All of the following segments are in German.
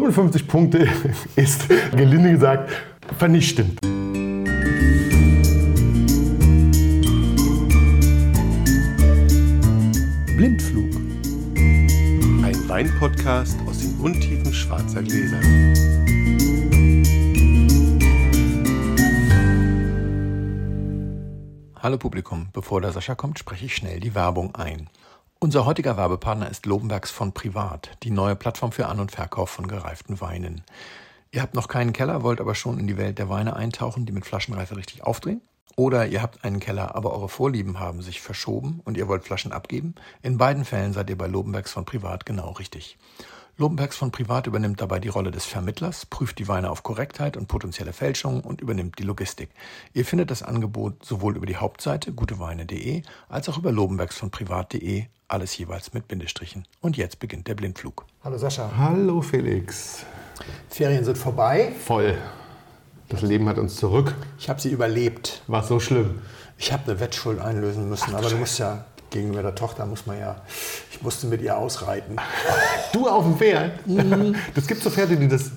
55 Punkte ist, gelinde gesagt, vernichtend. Blindflug. Ein Weinpodcast aus den Untiefen schwarzer Gläser. Hallo Publikum, bevor der Sascha kommt, spreche ich schnell die Werbung ein. Unser heutiger Werbepartner ist Lobenwerks von Privat, die neue Plattform für An- und Verkauf von gereiften Weinen. Ihr habt noch keinen Keller, wollt aber schon in die Welt der Weine eintauchen, die mit Flaschenreife richtig aufdrehen? Oder ihr habt einen Keller, aber eure Vorlieben haben sich verschoben und ihr wollt Flaschen abgeben? In beiden Fällen seid ihr bei Lobenbergs von Privat genau richtig. Lobenbergs von Privat übernimmt dabei die Rolle des Vermittlers, prüft die Weine auf Korrektheit und potenzielle Fälschungen und übernimmt die Logistik. Ihr findet das Angebot sowohl über die Hauptseite guteweine.de als auch über lobenbergs von privat.de, alles jeweils mit Bindestrichen. Und jetzt beginnt der Blindflug. Hallo Sascha. Hallo Felix. Ferien sind vorbei. Voll. Das Leben hat uns zurück. Ich habe sie überlebt. War so schlimm. Ich habe eine Wettschuld einlösen müssen, aber du musst ja gegenüber der Tochter muss man ja, ich musste mit ihr ausreiten. Du auf dem Pferd? Das gibt so Pferde, die das.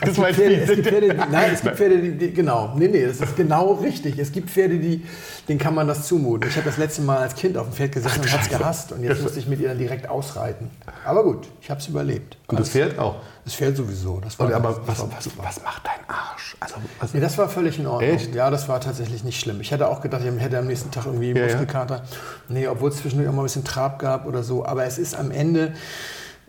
Das Es gibt Pferde, es gibt Pferde, die, nein, es gibt Pferde, die, die, genau, nee, nee, das ist genau richtig. Es gibt Pferde, die, denen kann man das zumuten. Ich habe das letzte Mal als Kind auf dem Pferd gesessen und habe es gehasst und jetzt musste ich mit ihr dann direkt ausreiten. Aber gut, ich habe es überlebt. Und das Pferd auch. Das Pferd sowieso. Das war, Und aber das was, war- was, was macht dein Arsch? Also, was, Nee, das war völlig in Ordnung. Echt? Ja, das war tatsächlich nicht schlimm. Ich hätte auch gedacht, ich hätte am nächsten Tag irgendwie Ja, ja. Muskelkater. Nee, obwohl es zwischendurch auch mal ein bisschen Trab gab oder so. Aber es ist am Ende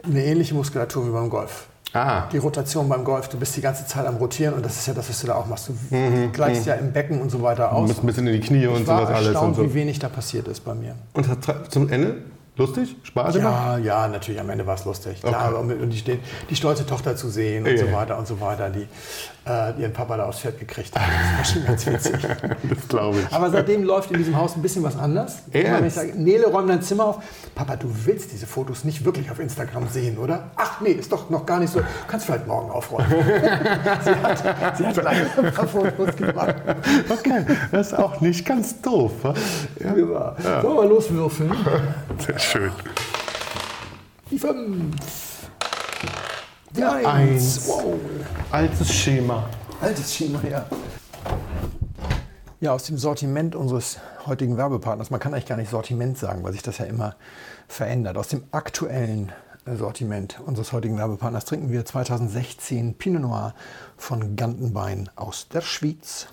eine ähnliche Muskulatur wie beim Golf. Ah, Die Rotation beim Golf, du bist die ganze Zeit am Rotieren und das ist ja das, was du da auch machst. Du gleichst ja im Becken und so weiter du aus. bist ein bisschen in die Knie und ich war sowas alles. erstaunt, Und, so. wie wenig da passiert ist bei mir. und zum Ende lustig? Spaß gemacht? Ja, ja, natürlich, am Ende war es lustig. Klar, und, und die, die stolze Tochter zu sehen und Ja. so weiter und so weiter, die äh, ihren Papa da aufs Pferd gekriegt hat. Das war schon ganz witzig. Das glaube ich. Aber seitdem läuft in diesem Haus ein bisschen was anders. Wenn ich sage, Nele, räum dein Zimmer auf. Papa, du willst diese Fotos nicht wirklich auf Instagram sehen, oder? Ach nee, ist doch noch gar nicht so. Du kannst vielleicht morgen aufräumen. sie, hat, sie hat ein paar Fotos gemacht. Okay, das ist auch nicht ganz doof. Ja. Ja. Sollen wir loswürfeln? Sehr schön. Die fünf. Die Eins. eins. Wow. Altes Schema. Altes Schema, ja. Ja, aus dem Sortiment unseres heutigen Werbepartners, man kann eigentlich gar nicht Sortiment sagen, weil sich das ja immer verändert. Aus dem aktuellen äh, Sortiment unseres heutigen Werbepartners trinken wir 2016 Pinot Noir von Gantenbein aus der Schweiz.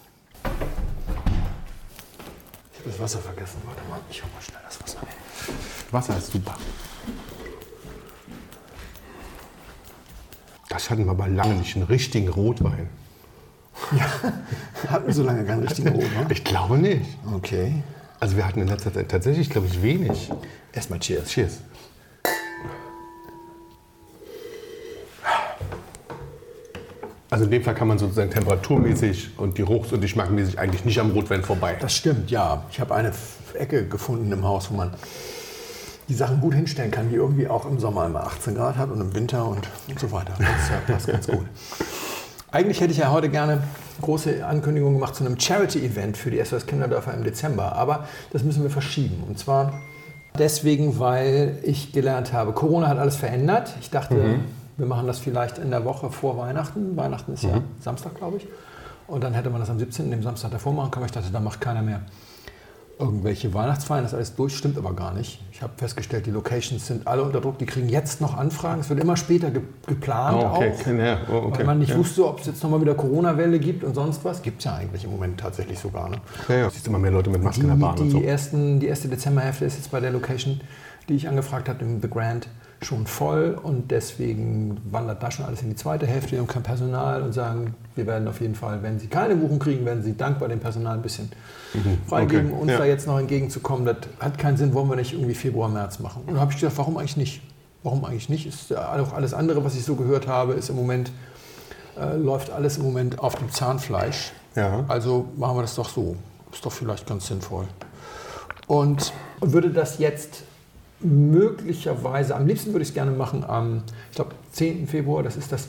Ich habe das Wasser vergessen. Warte mal, ich hole mal schnell das Wasser. Wasser ist super. Das hatten wir aber lange nicht, einen richtigen Rotwein. Hatten wir so lange keinen richtigen Rot, ne? Ich glaube nicht. Okay. Also wir hatten in letzter Zeit tatsächlich, glaube ich, wenig. Erstmal Cheers. Cheers. Also in dem Fall kann man sozusagen temperaturmäßig und geruchs- und geschmackmäßig eigentlich nicht am Rotwein vorbei. Das stimmt, ja. Ich habe eine Ecke gefunden im Haus, wo man die Sachen gut hinstellen kann, die irgendwie auch im Sommer immer 18 Grad hat und im Winter und, und so weiter. Das passt ganz gut. Eigentlich hätte ich ja heute gerne große Ankündigungen gemacht zu einem Charity-Event für die SOS Kinderdörfer im Dezember, aber das müssen wir verschieben. Und zwar deswegen, weil ich gelernt habe, Corona hat alles verändert. Ich dachte, wir machen das vielleicht in der Woche vor Weihnachten. Weihnachten ist ja Samstag, glaube ich. Und dann hätte man das am 17., dem Samstag davor machen können. Ich dachte, da macht keiner mehr irgendwelche Weihnachtsfeiern, das alles durch, stimmt aber gar nicht. Ich habe festgestellt, die Locations sind alle unter Druck, die kriegen jetzt noch Anfragen. Es wird immer später ge geplant Oh, okay. auch, Ja, oh, okay. weil man nicht Ja. wusste, ob es jetzt nochmal wieder Corona-Welle gibt und sonst was. Gibt es ja eigentlich im Moment tatsächlich sogar. Ne? Ja, ja. Siehst immer mehr Leute mit Masken in der Die, Bahn und die, so. ersten, die erste Dezemberhälfte ist jetzt bei der Location, die ich angefragt habe, im The Grand, schon voll und deswegen wandert da schon alles in die zweite Hälfte. Haben kein Personal und sagen, wir werden auf jeden Fall, wenn Sie keine Buchung kriegen, werden Sie dankbar dem Personal ein bisschen freigeben. Mhm. okay. Uns Ja. da jetzt noch entgegenzukommen, das hat keinen Sinn, wollen wir nicht irgendwie Februar, März machen. Und da habe ich gedacht, warum eigentlich nicht? Warum eigentlich nicht? Ist auch alles andere, was ich so gehört habe, ist im Moment, äh, läuft alles im Moment auf dem Zahnfleisch. Ja. Also machen wir das doch so. Ist doch vielleicht ganz sinnvoll. Und würde das jetzt möglicherweise, am liebsten würde ich es gerne machen am, ich glaube, 10. Februar, das ist das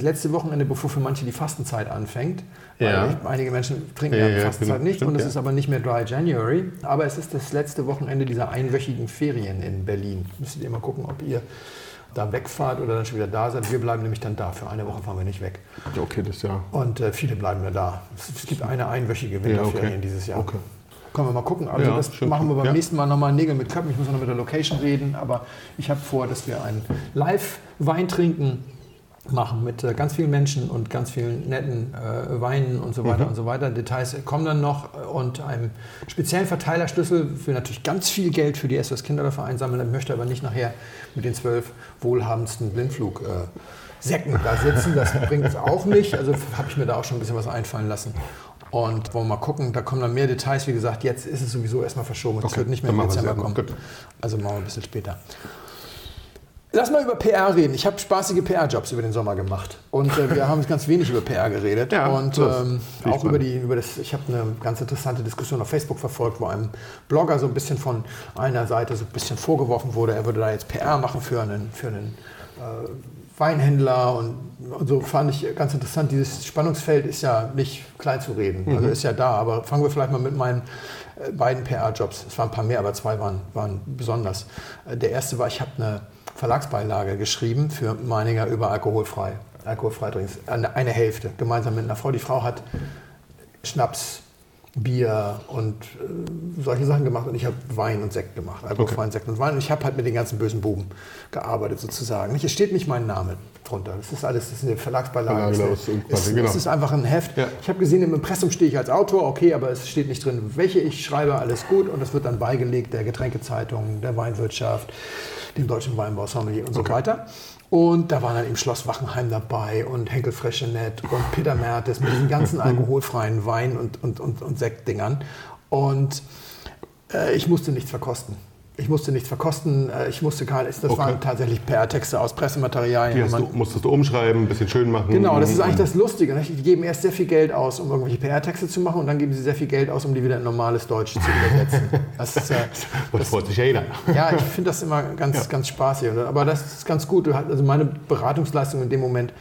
letzte Wochenende, bevor für manche die Fastenzeit anfängt. Ja. Weil einige Menschen trinken Ja, ja, ja, Fastenzeit genau. nicht Stimmt, und es ja. ist aber nicht mehr Dry January. Aber es ist das letzte Wochenende dieser einwöchigen Ferien in Berlin. Müsstet ihr mal gucken, ob ihr da wegfahrt oder dann schon wieder da seid. Wir bleiben nämlich dann da. Für eine Woche fahren wir nicht weg. Okay, das ja. Und äh, viele bleiben ja da. Es, es gibt eine einwöchige Winterferien okay. dieses Jahr. Okay. Können wir mal gucken. Also Ja, das schön. machen wir beim Ja. nächsten Mal nochmal Nägel mit Köpfen. Ich muss noch mit der Location reden, aber ich habe vor, dass wir ein Live-Weintrinken machen mit äh, ganz vielen Menschen und ganz vielen netten äh, Weinen und so weiter Mhm. und so weiter. Details kommen dann noch äh, und einem speziellen Verteilerschlüssel für natürlich ganz viel Geld für die SOS Kinderdörfer einsammeln. Ich möchte aber nicht nachher mit den zwölf wohlhabendsten Blindflug äh, Säcken da sitzen. Das bringt es auch nicht. Also habe ich mir da auch schon ein bisschen was einfallen lassen. Und wollen wir mal gucken, da kommen dann mehr Details. Wie gesagt, jetzt ist es sowieso erstmal verschoben. Es Okay, wird nicht mehr im Dezember kommen. Gut. Also machen wir ein bisschen später. Lass mal über PR reden. Ich habe spaßige PR-Jobs über den Sommer gemacht. Und äh, wir haben ganz wenig über PR geredet. Ja, und ähm, auch über, die, über das, ich habe eine ganz interessante Diskussion auf Facebook verfolgt, wo einem Blogger so ein bisschen von einer Seite so ein bisschen vorgeworfen wurde, er würde da jetzt PR machen für einen, für einen äh, Weinhändler und, und so fand ich ganz interessant. Dieses Spannungsfeld ist ja nicht klein zu reden, Mhm. also ist ja da. Aber fangen wir vielleicht mal mit meinen äh, beiden PR-Jobs. Es waren ein paar mehr, aber zwei waren, waren besonders. Äh, Der erste war, ich habe eine Verlagsbeilage geschrieben für Meininger über alkoholfrei. Alkoholfrei Drinks. Eine, eine Hälfte, gemeinsam mit einer Frau. Die Frau hat Schnaps, Bier und äh, solche Sachen gemacht und ich habe Wein und Sekt gemacht, alkoholfreien Sekt und Wein. Und ich habe halt mit den ganzen bösen Buben gearbeitet sozusagen. Nicht? Es steht nicht mein Name drunter. Das ist alles, das ist eine Verlagsbeilage. Verlage, quasi, ist, genau. es ist einfach ein Heft. Ja. Ich habe gesehen, im Impressum stehe ich als Autor, okay, aber es steht nicht drin, welche ich schreibe, alles gut. Und das wird dann beigelegt der Getränkezeitung, der Weinwirtschaft, dem Deutschen Weinbau Sommelier und so weiter. Und da waren dann eben Schloss Wachenheim dabei und Henkel Freschenet und Peter Mertes mit diesen ganzen alkoholfreien Wein- und, und, und, und Sektdingern. Und äh, ich musste nichts verkosten. Ich musste nichts verkosten, äh, ich musste gar nichts. Das Okay. waren tatsächlich PR-Texte aus Pressematerialien. Die du, musstest du umschreiben, ein bisschen schön machen. Genau, das ist eigentlich das Lustige. nicht? Die geben erst sehr viel Geld aus, um irgendwelche PR-Texte zu machen und dann geben sie sehr viel Geld aus, um die wieder in normales Deutsch zu übersetzen. Das ist, äh, Das freut sich ja jeder. ja, ich finde das immer ganz, ganz spaßig. Aber das ist ganz gut. Also meine Beratungsleistung in dem Moment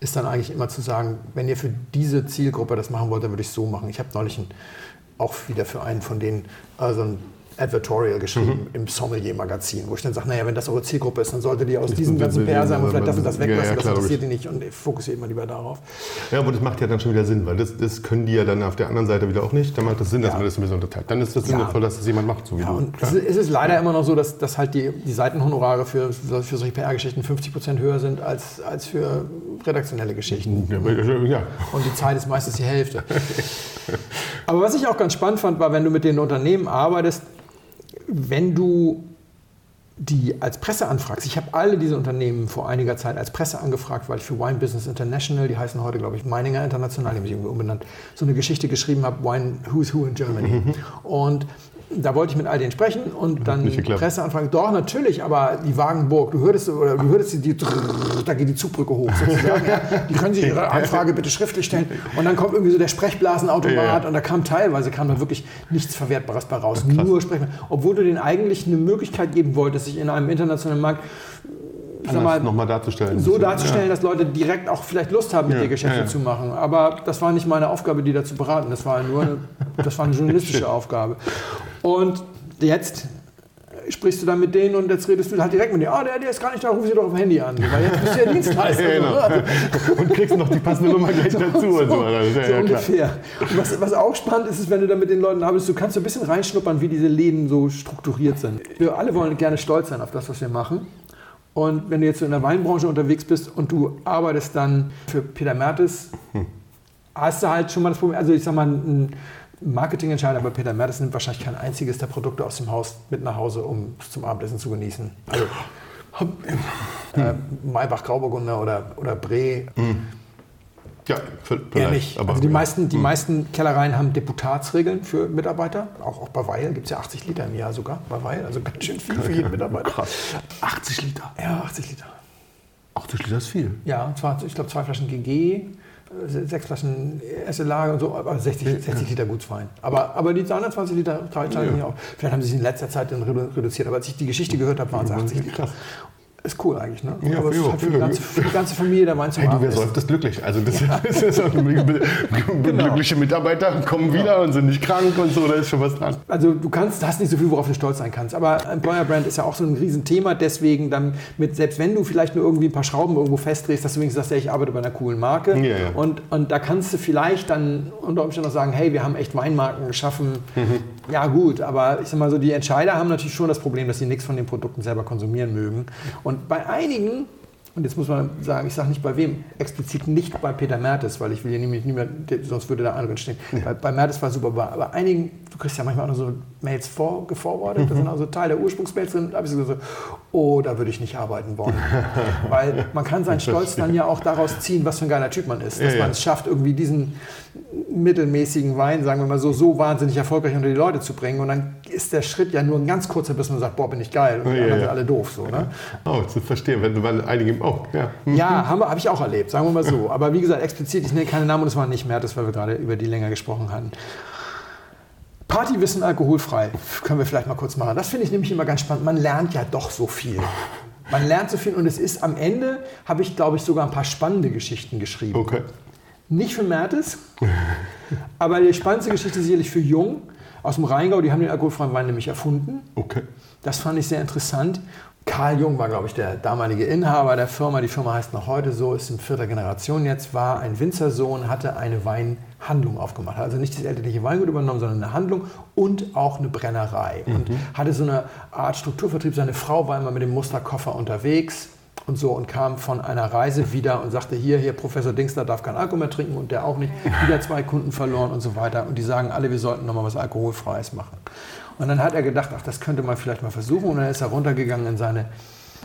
ist dann eigentlich immer zu sagen, wenn ihr für diese Zielgruppe das machen wollt, dann würde ich es so machen. Ich habe neulich ein, auch wieder für einen von denen also ein Advertorial geschrieben im Sommelier-Magazin, wo ich dann sage, naja, wenn das eure Zielgruppe ist, dann solltet ihr aus diesem ganzen PR sagen und vielleicht das und das Ja, ja, weglassen, das klar, interessiert die nicht und fokussiert mal lieber darauf. Ja, aber das macht ja dann schon wieder Sinn, weil das, das können die ja dann auf der anderen Seite wieder auch nicht. Dann macht das Sinn, dass Ja. man das ein bisschen unterteilt. Dann ist das sinnvoll, dass das jemand macht, so wie Ja, du. und es ist, es ist leider immer noch so, dass, dass halt die, die Seitenhonorare für, für solche PR-Geschichten 50 Prozent höher sind als, als für redaktionelle Geschichten. Ja, aber- ja. Und die Zeit ist meistens die Hälfte. Aber was ich auch ganz spannend fand, war, wenn du mit den Unternehmen arbeitest, wenn du die als Presse anfragst. Ich habe alle diese Unternehmen vor einiger Zeit als Presse angefragt, weil ich für Wine Business International, die heißen heute, glaube ich, Meininger International, die haben sich irgendwie umbenannt, so eine Geschichte geschrieben habe, Wine Who's Who in Germany. Und da wollte ich mit all denen sprechen und dann. Presseanfrage. Doch, natürlich, aber die Wagenburg, du hörtest, oder du hörtest die, die da geht die Zugbrücke hoch sozusagen. ja. Die können Sie Ihre Anfrage bitte schriftlich stellen. Und dann kommt irgendwie so der Sprechblasenautomat Ja, ja. und da kam teilweise kam da wirklich nichts Verwertbares bei raus. Nur sprechen. Obwohl du denen eigentlich eine Möglichkeit geben wolltest, sich in einem internationalen Markt mal, nochmal darzustellen. so darzustellen, dass Leute direkt auch vielleicht Lust haben, mit Ja, dir Geschäfte ja, ja. zu machen. Aber das war nicht meine Aufgabe, die da zu beraten. Das war nur eine, das war eine journalistische Aufgabe. Und jetzt sprichst du dann mit denen und jetzt redest du halt direkt mit denen. Ah, der, der ist gar nicht da, ruf sie doch auf dem Handy an. Weil jetzt bist du ja Dienstleister. Ja, genau. Also, Und kriegst noch die passende Nummer gleich dazu. und so. Das ist ja, so ja, ungefähr. Und was, was auch spannend ist, ist, wenn du da mit den Leuten arbeitest, du kannst so ein bisschen reinschnuppern, wie diese Läden so strukturiert sind. Wir alle wollen gerne stolz sein auf das, was wir machen. Und wenn du jetzt so in der Weinbranche unterwegs bist und du arbeitest dann für Peter Mertes, hast du halt schon mal das Problem, also ich sag mal, ein Marketingentscheider bei Peter Mertes nimmt wahrscheinlich kein einziges der Produkte aus dem Haus mit nach Hause, um es zum Abendessen zu genießen. Also äh, Maybach Grauburgunder oder, oder Bre, Ja, v- Eher vielleicht. nicht. Aber also die ja. meisten, die meisten Kellereien haben Deputatsregeln für Mitarbeiter. Auch, auch bei Weil gibt es ja 80 Liter im Jahr sogar. Bei Weil, also ganz schön viel für jeden Mitarbeiter. Krass. 80 Liter. Ja, 80 Liter. 80 Liter ist viel. Ja, und zwar, ich glaube, zwei Flaschen GG, sechs Flaschen erste Lage und so, aber 60, 60 Liter Gutswein. Aber, aber die 220 Liter teilen Ja. ja. auch. Vielleicht haben sie sich in letzter Zeit dann redu- reduziert, aber als ich die Geschichte gehört habe, waren es 80 Liter. Ist cool eigentlich, ne? Ja, Aber es ja, ist halt für, die ja. ganze, für die ganze Familie der Wein zum Hey, du, wer säuft, glücklich. Also das, das ist auch Genau. glückliche Mitarbeiter kommen wieder und sind nicht krank und so, da ist schon was dran. Also du kannst, hast nicht so viel, worauf du stolz sein kannst. Aber Employer Brand ist ja auch so ein Riesenthema. Deswegen dann mit, selbst wenn du vielleicht nur irgendwie ein paar Schrauben irgendwo festdrehst, dass du wenigstens sagst, ja, ich arbeite bei einer coolen Marke. Ja, ja. Und, und da kannst du vielleicht dann unter Umständen auch sagen, hey, wir haben echt Weinmarken geschaffen. Mhm. Ja gut, aber ich sag mal so, die Entscheider haben natürlich schon das Problem, dass sie nichts von den Produkten selber konsumieren mögen. Und bei einigen und jetzt muss man sagen, ich sage nicht bei wem, explizit nicht bei Peter Mertes, weil ich will hier nämlich niemand, sonst würde da anderen stehen. Bei, bei Mertes war super, bei, bei einigen, du kriegst ja manchmal auch noch so Mails vor, geforwardet, das sind also Teil der Ursprungsmails drin, da habe ich so gesagt, oh, da würde ich nicht arbeiten wollen. weil man kann seinen Stolz dann ja auch daraus ziehen, was für ein geiler Typ man ist. Dass Ja, ja. man es schafft, irgendwie diesen mittelmäßigen Wein, sagen wir mal so, so wahnsinnig erfolgreich unter die Leute zu bringen. Und dann ist der Schritt ja nur ein ganz kurzer, bis man sagt, boah, bin ich geil. Und die Ja, anderen ja. sind alle doof. So, ne? Oh, das verstehe, wenn weil einige oh, ja. Ja, habe hab ich auch erlebt, sagen wir mal so. Aber wie gesagt, explizit, ich nenne keine Namen und es war nicht mehr, das, weil wir gerade über die länger gesprochen hatten. Partywissen alkoholfrei, können wir vielleicht mal kurz machen. Das finde ich nämlich immer ganz spannend. Man lernt ja doch so viel. Man lernt so viel und es ist am Ende, habe ich glaube ich sogar ein paar spannende Geschichten geschrieben. Okay. Nicht für Mertes, aber die spannendste Geschichte ist sicherlich für Jung aus dem Rheingau. Die haben den alkoholfreien Wein nämlich erfunden. Okay. Das fand ich sehr interessant. Karl Jung war, glaube ich, der damalige Inhaber der Firma. Die Firma heißt noch heute so, ist in vierter Generation jetzt, war ein Winzersohn, hatte eine Weinhandlung aufgemacht. Also nicht das elterliche Weingut übernommen, sondern eine Handlung und auch eine Brennerei. Und hatte so eine Art Strukturvertrieb. Seine Frau war immer mit dem Musterkoffer unterwegs und so und kam von einer Reise wieder und sagte, hier, hier, Professor Dingsler darf kein Alkohol mehr trinken und der auch nicht. Wieder zwei Kunden verloren und so weiter. Und die sagen alle, wir sollten nochmal was Alkoholfreies machen. Und dann hat er gedacht, ach, das könnte man vielleicht mal versuchen. Und dann ist er runtergegangen in seine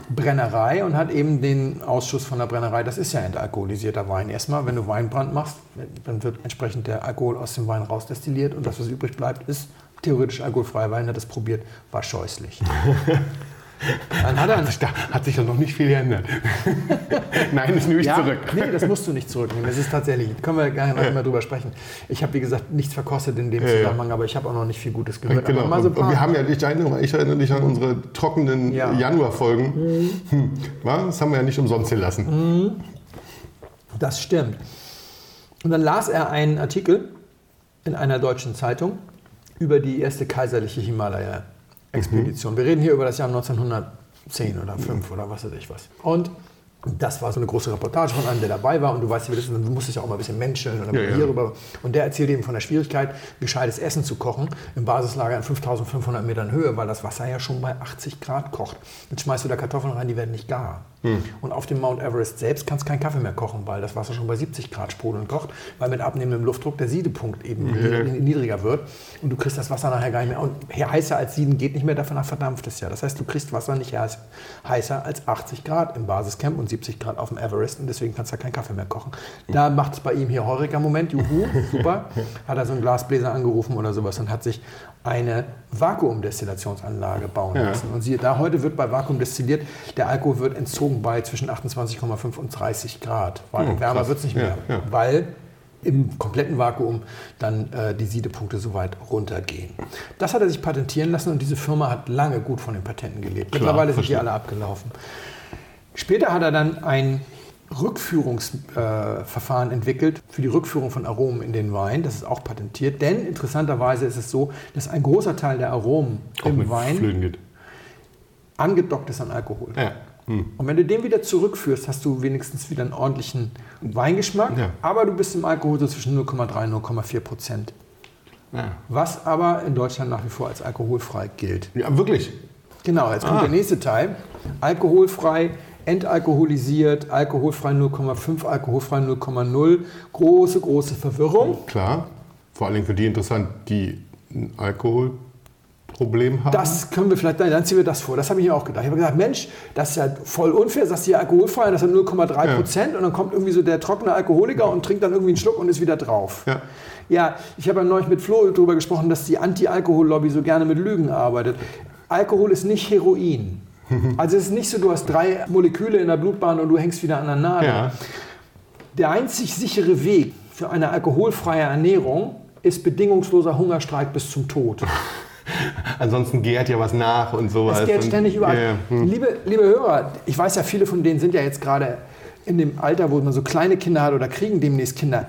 Brennerei und hat eben den Ausschuss von der Brennerei, das ist ja entalkoholisierter Wein. Erstmal, wenn du Weinbrand machst, dann wird entsprechend der Alkohol aus dem Wein rausdestilliert und das, was übrig bleibt, ist theoretisch alkoholfreier Wein. Er hat das probiert, war scheußlich. Dann hat er einen Da hat sich ja noch nicht viel geändert. Nein, ist nämlich ja, zurück. Nee, das musst du nicht zurücknehmen. Das ist tatsächlich, können wir gerne noch immer drüber sprechen. Ich habe, wie gesagt, nichts verkostet in dem. Zusammenhang, aber ich habe auch noch nicht viel Gutes gehört. Genau. So ein und wir haben ja, ich erinnere, ich erinnere dich an unsere trockenen Ja. Januarfolgen. Hm. wa? Das haben wir ja nicht umsonst gelassen. das stimmt. Und dann las er einen Artikel in einer deutschen Zeitung über die erste kaiserliche Himalaya-Expedition. Wir reden hier über das Jahr 1910 oder 5 oder was weiß ich was. Und das war so eine große Reportage von einem, der dabei war. Und du weißt wie das ist, du musst dich ja auch mal ein bisschen menscheln. Und, Ja, ja. hierüber. und der erzählt eben von der Schwierigkeit, gescheites Essen zu kochen im Basislager in 5500 Metern Höhe, weil das Wasser ja schon bei 80 Grad kocht. Jetzt schmeißt du da Kartoffeln rein, die werden nicht gar. Und auf dem Mount Everest selbst kannst du keinen Kaffee mehr kochen, weil das Wasser schon bei 70 Grad sprudelnd kocht, weil mit abnehmendem Luftdruck der Siedepunkt eben nied- niedriger wird. Und du kriegst das Wasser nachher gar nicht mehr. Und heißer als Sieden geht nicht mehr, davon verdampft es ja. Das heißt, du kriegst Wasser nicht heiß- heißer als 80 Grad im Basiscamp und 70 Grad auf dem Everest. Und deswegen kannst du ja keinen Kaffee mehr kochen. Da macht es bei ihm hier Heureka-Moment, juhu, super. Hat er so einen Glasbläser angerufen oder sowas und hat sich eine Vakuumdestillationsanlage bauen Ja. lassen. Und siehe da, heute wird bei Vakuum destilliert, der Alkohol wird entzogen bei zwischen 28,5 und 30 Grad. Weil Oh, wärmer wird es nicht Ja, mehr, ja. weil im kompletten Vakuum dann äh, die Siedepunkte so weit runtergehen. Das hat er sich patentieren lassen und diese Firma hat lange gut von den Patenten gelebt. Mittlerweile sind die alle abgelaufen. Später hat er dann ein Rückführungsverfahren äh, entwickelt für die Rückführung von Aromen in den Wein. Das ist auch patentiert, denn interessanterweise ist es so, dass ein großer Teil der Aromen Auch im Wein angedockt ist an Alkohol. Ja. Hm. Und wenn du den wieder zurückführst, hast du wenigstens wieder einen ordentlichen Weingeschmack, Ja. aber du bist im Alkohol so zwischen 0,3 und 0,4 Prozent. Ja. Was aber in Deutschland nach wie vor als alkoholfrei gilt. ja, wirklich. Genau, jetzt kommt Ah. der nächste Teil. Alkoholfrei, entalkoholisiert, alkoholfrei 0,5, alkoholfrei 0,0. Große, große Verwirrung. Klar. Vor allem für die interessant, die ein Alkoholproblem haben. Das können wir vielleicht, nein, dann ziehen wir das vor. Das habe ich mir auch gedacht. Ich habe gesagt, Mensch, das ist ja voll unfair, sagst du hier alkoholfrei, das sind 0,3 Prozent und dann kommt irgendwie so der trockene Alkoholiker und trinkt dann irgendwie einen Schluck und ist wieder drauf. Ja. Ja, ich habe ja neulich mit Flo darüber gesprochen, dass die Anti-Alkohol-Lobby so gerne mit Lügen arbeitet. Alkohol ist nicht Heroin. Also es ist nicht so, du hast drei Moleküle in der Blutbahn und du hängst wieder an der Nadel. Ja. Der einzig sichere Weg für eine alkoholfreie Ernährung ist bedingungsloser Hungerstreik bis zum Tod. Ansonsten gärt ja was nach und sowas. Es geht Und- ständig überall. Ja. Hm. Liebe, liebe Hörer, ich weiß ja, viele von denen sind ja jetzt gerade in dem Alter, wo man so kleine Kinder hat oder kriegen demnächst Kinder.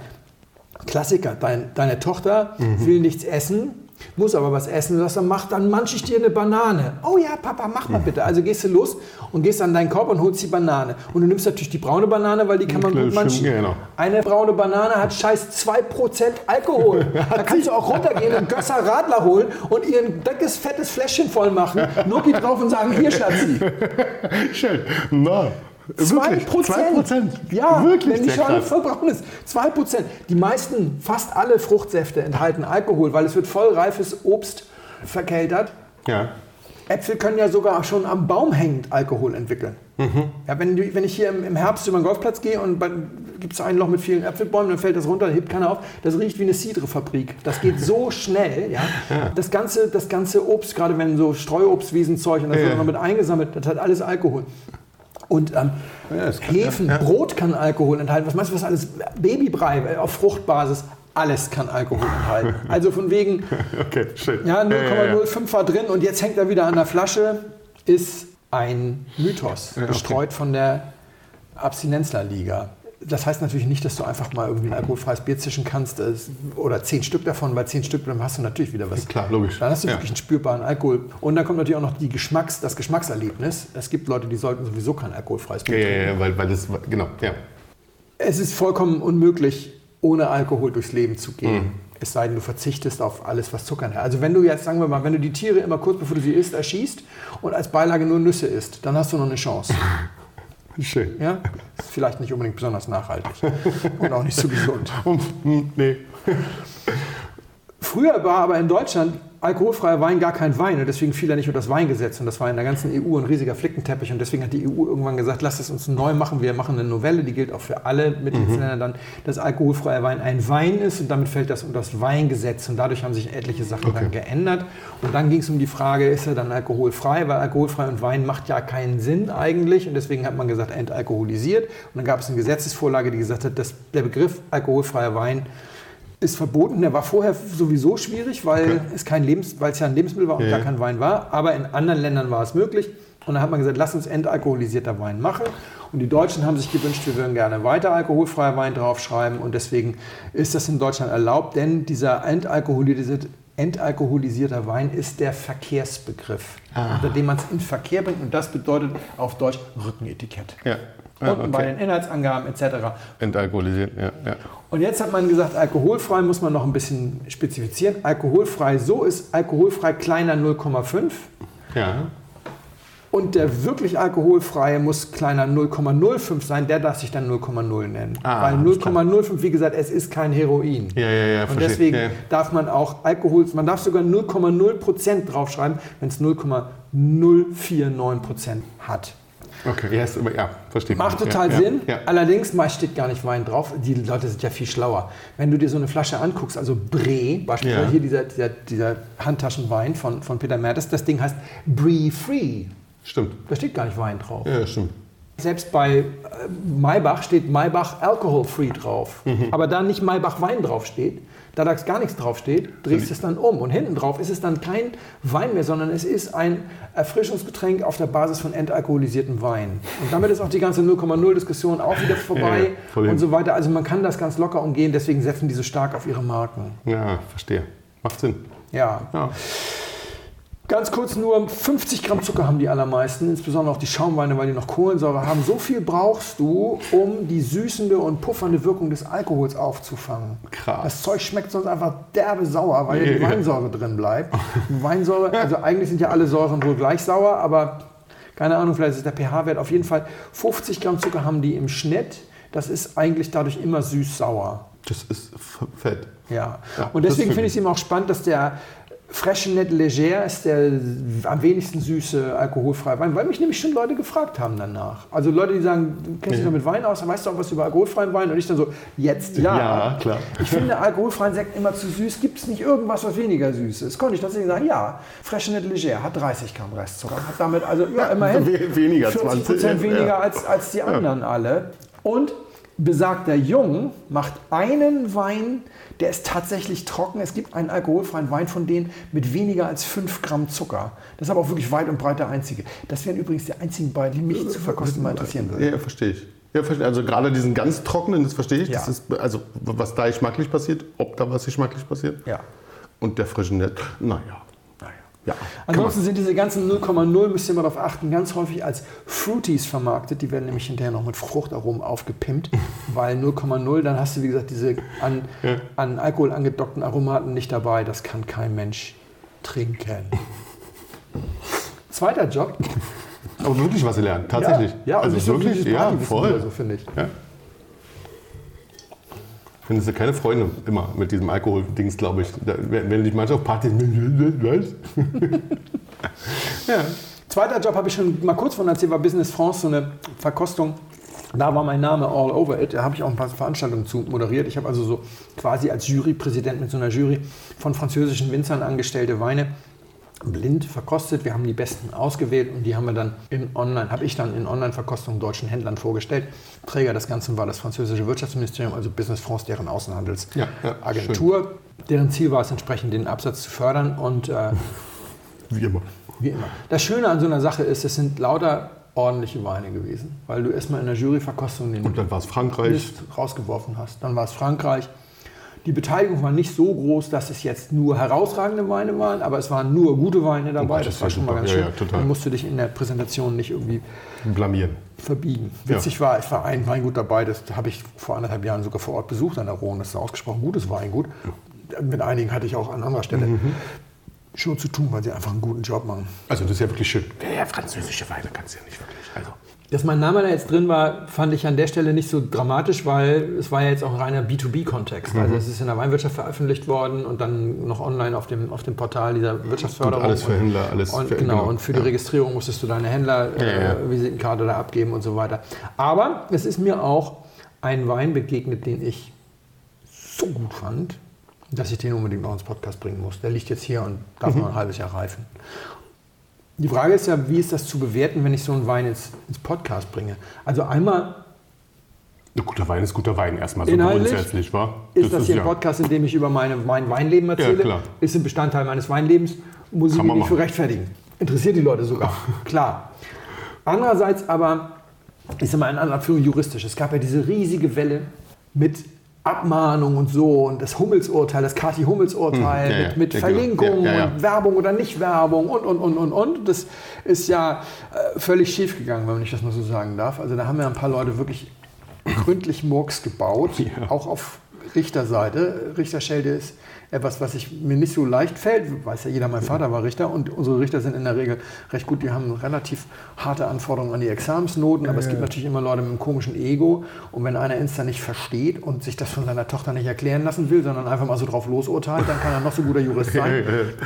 Klassiker, dein, deine Tochter Mhm. will nichts essen, muss aber was essen. Du sagst dann, mach, dann manche ich dir eine Banane. Oh ja, Papa, mach mal bitte. Also gehst du los und gehst an deinen Korb und holst die Banane. Und du nimmst natürlich die braune Banane, weil die kann man gut manchen. genau. Eine braune Banane hat scheiß 2% Alkohol. da kannst du auch runtergehen und Gösser Radler holen und ihr ein dickes, fettes Fläschchen voll machen, Nuki drauf und sagen, hier Schatzi. Schön. Na, Zwei wirklich. Prozent. Zwei Prozent. Ja, wirklich wenn die Schale krass. braun ist. Zwei Prozent. Die meisten, fast alle Fruchtsäfte enthalten Alkohol, weil es wird voll reifes Obst verkeltert. Ja. Äpfel können ja sogar schon am Baum hängend Alkohol entwickeln. Mhm. Ja, wenn, wenn ich hier im, im Herbst über den Golfplatz gehe und gibt es ein Loch mit vielen Äpfelbäumen, dann fällt das runter, hebt keiner auf. Das riecht wie eine Cidre-Fabrik. Das geht so schnell. Ja? Das, ganze, das ganze Obst, gerade wenn so Streuobstwiesenzeug und das Ja. wird noch mit eingesammelt, das hat alles Alkohol. Und ähm, Ja, Hefen, ja, ja. Brot kann Alkohol enthalten. Was meinst du, was alles? Babybrei äh, auf Fruchtbasis, alles kann Alkohol enthalten. Also von wegen, Okay, ja, ja, ja. 0,05 war drin und jetzt hängt er wieder an der Flasche, ist ein Mythos, okay. gestreut von der Abstinenzler-Liga. Das heißt natürlich nicht, dass du einfach mal irgendwie ein alkoholfreies Bier zischen kannst äh, oder zehn Stück davon. Bei zehn Stück dann hast du natürlich wieder was. Klar, logisch. Dann hast du Ja. wirklich einen spürbaren Alkohol. Und dann kommt natürlich auch noch die Geschmacks, das Geschmackserlebnis. Es gibt Leute, die sollten sowieso kein alkoholfreies Bier Ja, trinken. ja, ja, weil, weil das, genau, ja. Es ist vollkommen unmöglich, ohne Alkohol durchs Leben zu gehen. Es sei denn, du verzichtest auf alles, was Zucker hat. Also wenn du jetzt, sagen wir mal, wenn du die Tiere immer kurz bevor du sie isst, erschießt und als Beilage nur Nüsse isst, dann hast du noch eine Chance. Schön. Ja? Ist vielleicht nicht unbedingt besonders nachhaltig und auch nicht so gesund. Hm, nee. Früher war aber in Deutschland alkoholfreier Wein gar kein Wein und deswegen fiel er nicht unter das Weingesetz und das war in der ganzen EU ein riesiger Flickenteppich und deswegen hat die EU irgendwann gesagt, lasst es uns neu machen, wir machen eine Novelle, die gilt auch für alle Mitgliedsländer dann, dass alkoholfreier Wein ein Wein ist und damit fällt das unter das Weingesetz und dadurch haben sich etliche Sachen dann geändert und dann ging es um die Frage, ist er dann alkoholfrei, weil alkoholfrei und Wein macht ja keinen Sinn eigentlich und deswegen hat man gesagt, entalkoholisiert und dann gab es eine Gesetzesvorlage, die gesagt hat, dass der Begriff alkoholfreier Wein ist verboten. Der war vorher sowieso schwierig, weil es kein Lebens, weil es ja ein Lebensmittel war und Ja. gar kein Wein war. Aber in anderen Ländern war es möglich. Und dann hat man gesagt, lass uns entalkoholisierter Wein machen. Und die Deutschen haben sich gewünscht, wir würden gerne weiter alkoholfreier Wein draufschreiben. Und deswegen ist das in Deutschland erlaubt, denn dieser entalkoholisierte, entalkoholisierter Wein ist der Verkehrsbegriff, unter dem man es in Verkehr bringt. Und das bedeutet auf Deutsch Rückenetikett. Ja. Ja, Unten bei den Inhaltsangaben etc. Entalkoholisiert, ja, ja. Und jetzt hat man gesagt, alkoholfrei muss man noch ein bisschen spezifizieren. Alkoholfrei, so ist alkoholfrei kleiner 0,5 Ja, und der wirklich alkoholfreie muss kleiner 0,05 sein, der darf sich dann 0,0 nennen. Ah, Weil alles klar. 0,05, wie gesagt, es ist kein Heroin. ja, ja, ja Und verstehe. deswegen ja, darf man auch Alkohol, man darf sogar 0,0 Prozent draufschreiben, wenn es 0,049 Prozent hat. Okay, ja, ist, immer- ja verstehe. Macht ja, total ja, Sinn. Ja. Allerdings meist steht gar nicht Wein drauf. Die Leute sind ja viel schlauer. Wenn du dir so eine Flasche anguckst, also Bree, beispielsweise Ja. hier dieser, dieser, dieser Handtaschenwein von, von Peter Mertes, das Ding heißt Bree Free. Stimmt. Da steht gar nicht Wein drauf. Ja, stimmt. Selbst bei äh, Maybach steht Maybach Alcohol Free drauf. Mhm. Aber da nicht Maybach Wein draufsteht, da da gar nichts draufsteht, drehst du es dann um. Und hinten drauf ist es dann kein Wein mehr, sondern es ist ein Erfrischungsgetränk auf der Basis von entalkoholisiertem Wein. Und damit ist auch die ganze 0,0-Diskussion auch wieder vorbei Ja, ja, und so weiter. Also man kann das ganz locker umgehen, deswegen setzen die so stark auf ihre Marken. Ja, verstehe. Macht Sinn. Ja, Ja. Ganz kurz nur, 50 Gramm Zucker haben die allermeisten, insbesondere auch die Schaumweine, weil die noch Kohlensäure haben. So viel brauchst du, um die süßende und puffernde Wirkung des Alkohols aufzufangen. Krass. Das Zeug schmeckt sonst einfach derbe sauer, weil ja die. Weinsäure drin bleibt. Weinsäure, also eigentlich sind ja alle Säuren wohl gleich sauer, aber keine Ahnung, vielleicht ist der pH-Wert auf jeden Fall. 50 Gramm Zucker haben die im Schnitt. Das ist eigentlich dadurch immer süß-sauer. Das ist fett. Ja. Ja, und deswegen finde ich es eben auch spannend, dass der Freshenet Leger ist der am wenigsten süße alkoholfreie Wein, weil mich nämlich schon Leute gefragt haben danach. Also Leute, die sagen, du kennst dich doch mit Wein aus, dann weißt du auch was über alkoholfreien Wein? Und ich dann so, jetzt ja. Ja, klar. Ich finde alkoholfreien Sekt immer zu süß. Gibt es nicht irgendwas, was weniger süß ist? Konnte ich tatsächlich sagen, ja. Freshenet Leger hat 30 Gramm Restzucker. Hat damit also ja, immerhin we- weniger, 40 20, Prozent ja. weniger als, als die anderen alle. Und besagter Jung macht einen Wein, der ist tatsächlich trocken. Es gibt einen alkoholfreien Wein von denen mit weniger als 5 Gramm Zucker. Das ist aber auch wirklich weit und breit der einzige. Das wären übrigens die einzigen beiden, die mich zu verkosten mal interessieren würden. Ja, verstehe ich. Ja, verstehe. Also gerade diesen ganz trockenen, das verstehe ich. Ja. Das ist, also was da geschmacklich passiert, ob da was geschmacklich passiert. Ja. Und der frischen Nett, naja. Ja. Ansonsten sind diese ganzen 0,0, müsst ihr mal darauf achten, ganz häufig als Fruities vermarktet. Die werden nämlich hinterher noch mit Fruchtaromen aufgepimpt, weil 0,0, dann hast du, wie gesagt, diese an, an Alkohol angedockten Aromaten nicht dabei. Das kann kein Mensch trinken. Zweiter Job. Aber wirklich was gelernt, tatsächlich. Ja, ja also wirklich, ja, voll. So, finde ich. Ja. Findest du keine Freunde immer mit diesem Alkohol-Dings, glaube ich. Da, wenn wenn dich manchmal auf Partys. Ja. Zweiter Job habe ich schon mal kurz von erzählt, war Business France, so eine Verkostung. Da war mein Name all over it. Da habe ich auch ein paar Veranstaltungen zu moderiert. Ich habe also so quasi als Jurypräsident mit so einer Jury von französischen Winzern angestellte Weine blind verkostet. Wir haben die besten ausgewählt und die haben wir dann in Online, habe ich dann in Online-Verkostungen deutschen Händlern vorgestellt. Träger des Ganzen war das französische Wirtschaftsministerium, also Business France, deren Ja, ja, Außenhandelsagentur. deren Ziel war es entsprechend, den Absatz zu fördern und äh, Wie immer. wie immer. Das Schöne an so einer Sache ist, es sind lauter ordentliche Weine gewesen, weil du erstmal in der Juryverkostung den Und dann war es Frankreich. Mist rausgeworfen hast. Dann war es Frankreich. Die Beteiligung war nicht so groß, dass es jetzt nur herausragende Weine waren, aber es waren nur gute Weine dabei. das das ist war ja schon mal super. ganz Ja, schön. ja, total. Dann musst du dich in der Präsentation nicht irgendwie Blamieren. verbiegen. Witzig war, es war ein Weingut dabei, das habe ich vor anderthalb Jahren sogar vor Ort besucht an der Rhone. Das ist ein ausgesprochen gutes Weingut. Mit einigen hatte ich auch an anderer Stelle Mhm. schon zu tun, weil sie einfach einen guten Job machen. Also das ist ja wirklich schön. Ja, französische Weine kannst du ja nicht wirklich. Also. Dass mein Name da jetzt drin war, fand ich an der Stelle nicht so dramatisch, weil es war ja jetzt auch ein reiner B2B-Kontext. Mhm. Also es ist in der Weinwirtschaft veröffentlicht worden und dann noch online auf dem, auf dem Portal dieser Wirtschaftsförderung. Und alles für Händler, alles und, für- genau, und für die ja. Registrierung musstest du deine Ja, ja. Händler-Visitenkarte da abgeben und so weiter. Aber es ist mir auch ein Wein begegnet, den ich so gut fand, dass ich den unbedingt noch ins Podcast bringen muss. Der liegt jetzt hier und darf Mhm. noch ein halbes Jahr reifen. Die Frage ist ja, wie ist das zu bewerten, wenn ich so einen Wein ins, ins Podcast bringe? Also einmal Ein guter Wein ist guter Wein erstmal so Inhaltlich grundsätzlich, war. ist das, hier ein ja. Podcast, in dem ich über meine, mein Weinleben erzähle. klar. Ist ein Bestandteil meines Weinlebens. Muss ich Kann mich man nicht für rechtfertigen. Interessiert die Leute sogar. klar. Andererseits aber, ich sage mal in einer Abführung juristisch. Es gab ja diese riesige Welle mit Abmahnung und so und das Hummelsurteil, das Kati Hummels-Urteil Hm, ja, ja. mit, mit Ja. Verlinkung und Werbung oder Nicht-Werbung und, und, und, und, und. Das ist ja äh, völlig schief gegangen, wenn ich das mal so sagen darf. Also da haben ja ein paar Leute wirklich gründlich Murks gebaut, auch auf Richterseite. Richterschelde ist etwas, was ich mir nicht so leicht fällt. Weiß ja jeder, mein Vater war Richter und unsere Richter sind in der Regel recht gut. Die haben relativ harte Anforderungen an die Examensnoten, aber es gibt natürlich immer Leute mit einem komischen Ego. Und wenn einer Insta nicht versteht und sich das von seiner Tochter nicht erklären lassen will, sondern einfach mal so drauf losurteilt, dann kann er noch so guter Jurist sein,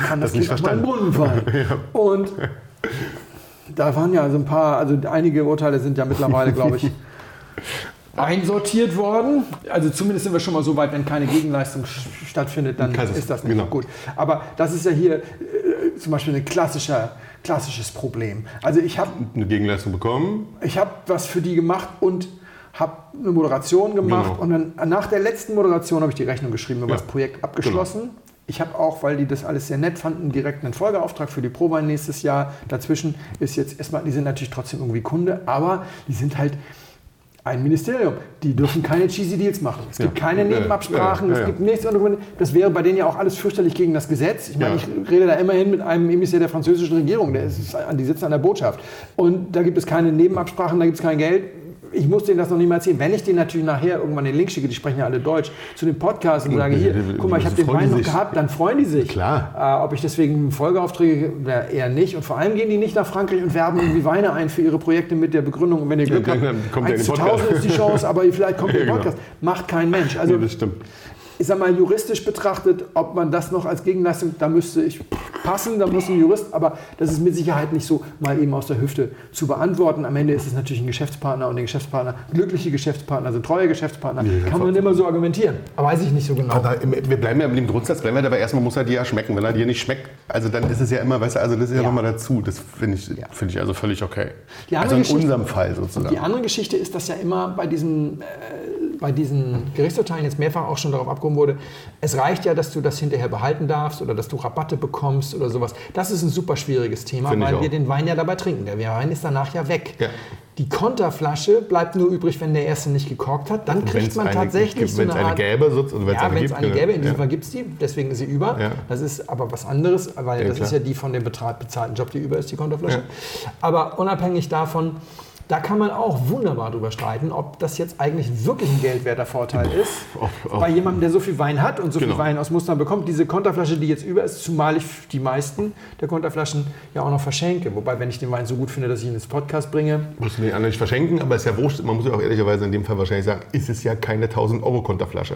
kann das, Das nicht auch mal in den Brunnen fallen. Und da waren ja so ein paar, also einige Urteile sind ja mittlerweile, glaube ich, einsortiert worden. Also zumindest sind wir schon mal so weit, wenn keine Gegenleistung stattfindet, dann Kann es- ist das nicht genau. gut. Aber das ist ja hier äh, zum Beispiel ein klassischer, klassisches Problem. Also ich habe Eine Gegenleistung bekommen. ich habe was für die gemacht und habe eine Moderation gemacht. Genau. Und dann nach der letzten Moderation habe ich die Rechnung geschrieben, über Ja, das Projekt abgeschlossen. Ich habe auch, weil die das alles sehr nett fanden, direkt einen Folgeauftrag für die Prowein nächstes Jahr. Dazwischen ist jetzt erstmal, die sind natürlich trotzdem irgendwie Kunde, aber die sind halt ein Ministerium. Die dürfen keine cheesy Deals machen. Es gibt keine Nebenabsprachen, es gibt nichts. Das wäre bei denen ja auch alles fürchterlich gegen das Gesetz. Ich meine, ich rede da immerhin mit einem Emissär der französischen Regierung, der ist, die sitzt an der Botschaft. Und da gibt es keine Nebenabsprachen, da gibt es kein Geld. Ich muss denen das noch nicht mal erzählen. Wenn ich denen natürlich nachher irgendwann den Link schicke, die sprechen ja alle Deutsch, zu dem Podcast und sage, hier, guck mal, ich habe den Wein noch gehabt, dann freuen die sich. Klar. Äh, ob ich deswegen Folgeaufträge, eher nicht. Und vor allem gehen die nicht nach Frankreich und werben irgendwie Weine ein für ihre Projekte mit der Begründung, wenn ihr Glück Ja, habt, kommt ihr in 1 den zu Podcast. 1000 ist die Chance, aber vielleicht kommt Ja, genau. Podcast. Macht kein Mensch. Also Ja, das stimmt. Ich sag mal, juristisch betrachtet, ob man das noch als Gegenleistung, da müsste ich passen, da muss ein Jurist, aber das ist mit Sicherheit nicht so mal eben aus der Hüfte zu beantworten. Am Ende ist es natürlich ein Geschäftspartner und der Geschäftspartner, glückliche Geschäftspartner sind treue Geschäftspartner, kann man immer so argumentieren. Aber weiß ich nicht so genau. Aber wir bleiben ja mit dem Grundsatz, bleiben wir dabei erstmal muss er dir ja schmecken. Wenn er dir nicht schmeckt, also dann ist es ja immer, weißt du, also das ist ja, Ja. nochmal dazu. Das finde ich, finde ich also völlig okay. Also in unserem Fall sozusagen. Die andere Geschichte ist, dass ja immer bei diesen, äh, bei diesen Gerichtsurteilen jetzt mehrfach auch schon darauf abgehoben wurde, es reicht ja, dass du das hinterher behalten darfst oder dass du Rabatte bekommst oder sowas. Das ist ein super schwieriges Thema, Finde ich weil wir den Wein ja dabei trinken. Der Wein ist danach ja weg. Ja. Die Konterflasche bleibt nur übrig, wenn der erste nicht gekorkt hat. Dann kriegt Wenn's man eine tatsächlich so eine eine Art... gäbe, so- oder wenn's ja, wenn es gibt, eine genau. gäbe, in diesem. Fall gibt es die, deswegen ist sie über. Ja. Das ist aber was anderes, weil Ja, das klar. ist ja die von dem bezahlten Job, die über ist, die Konterflasche. Aber unabhängig davon, da kann man auch wunderbar drüber streiten, ob das jetzt eigentlich wirklich ein geldwerter Vorteil ist. Ob- ob- Bei jemandem, der so viel Wein hat und so Genau. viel Wein aus Mustern bekommt, diese Konterflasche, die jetzt über ist, zumal ich die meisten der Konterflaschen ja auch noch verschenke. Wobei, wenn ich den Wein so gut finde, dass ich ihn ins Podcast bringe, Musst du den anderen nicht verschenken, aber ist ja wurscht. Man muss ja auch ehrlicherweise in dem Fall wahrscheinlich sagen, ist es ja keine 1000 Euro Konterflasche.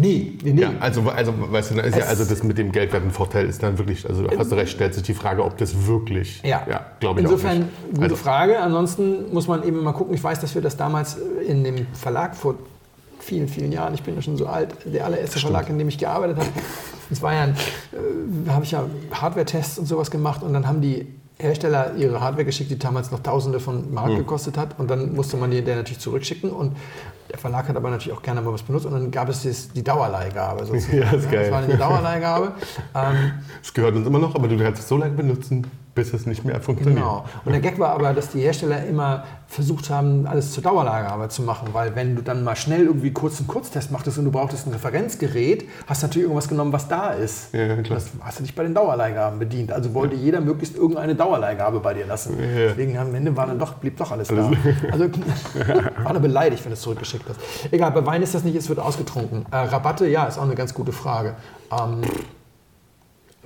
Nee, nee, nee. Ja, also, also weißt du, dann ist ja, also das mit dem geldwerten Vorteil ist dann wirklich, also hast du recht, stellt sich die Frage, ob das wirklich, Ja, glaube ich Insofern auch nicht. gute Also, Frage. Ansonsten muss man eben mal gucken. Ich weiß, dass wir das damals in dem Verlag vor vielen, vielen Jahren, ich bin ja schon so alt, der allererste Verlag, in dem ich gearbeitet habe, das war ja, äh, habe ich ja Hardware-Tests und sowas gemacht und dann haben die Hersteller ihre Hardware geschickt, die damals noch Tausende von. Mark gekostet hat und dann musste man die der natürlich zurückschicken und der Verlag hat aber natürlich auch gerne mal was benutzt und dann gab es das, die Dauerleihgabe sozusagen. Ja, ist geil. Das war eine Dauerleihgabe. ähm, Es gehört uns immer noch, aber du kannst es so lange benutzen, bis es nicht mehr funktioniert. Genau. Und der Gag war aber, dass die Hersteller immer versucht haben, alles zur Dauerleihgabe zu machen, weil wenn du dann mal schnell irgendwie kurz einen Kurztest machtest und du brauchtest ein Referenzgerät, hast du natürlich irgendwas genommen, was da ist. Ja, klar. Das hast du dich bei den Dauerleihgaben bedient. Also wollte jeder möglichst irgendeine Dauerleihgabe bei dir lassen. Ja. Deswegen am Ende war dann doch, blieb doch alles da. Also war er beleidigt, wenn du es zurückgeschickt hast. Egal, bei Wein ist das nicht, es wird ausgetrunken. Äh, Rabatte, ja, ist auch eine ganz gute Frage. Ähm,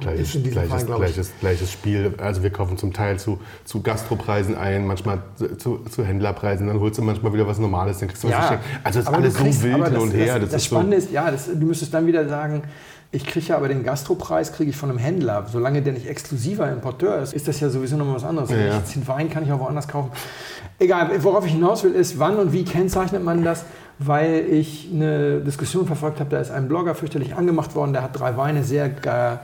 Gleiches, gleiches, Fall, gleiches, gleiches Spiel. Also wir kaufen zum Teil zu, zu Gastropreisen ein, manchmal zu, zu Händlerpreisen, dann holst du manchmal wieder was Normales, dann kriegst du was Ja. Also es ist alles du so kriegst- wild aber hin das, und her. Das, Das, das ist so, Spannende ist, ja, das, du müsstest dann wieder sagen, ich kriege ja aber den Gastropreis kriege ich von einem Händler. Solange der nicht exklusiver Importeur ist, ist das ja sowieso nochmal was anderes. Wenn Ja, ich jetzt den Wein kann ich auch woanders kaufen. Egal, worauf ich hinaus will, ist, wann und wie kennzeichnet man das? Weil ich eine Diskussion verfolgt habe, da ist ein Blogger fürchterlich angemacht worden, der hat drei Weine sehr ge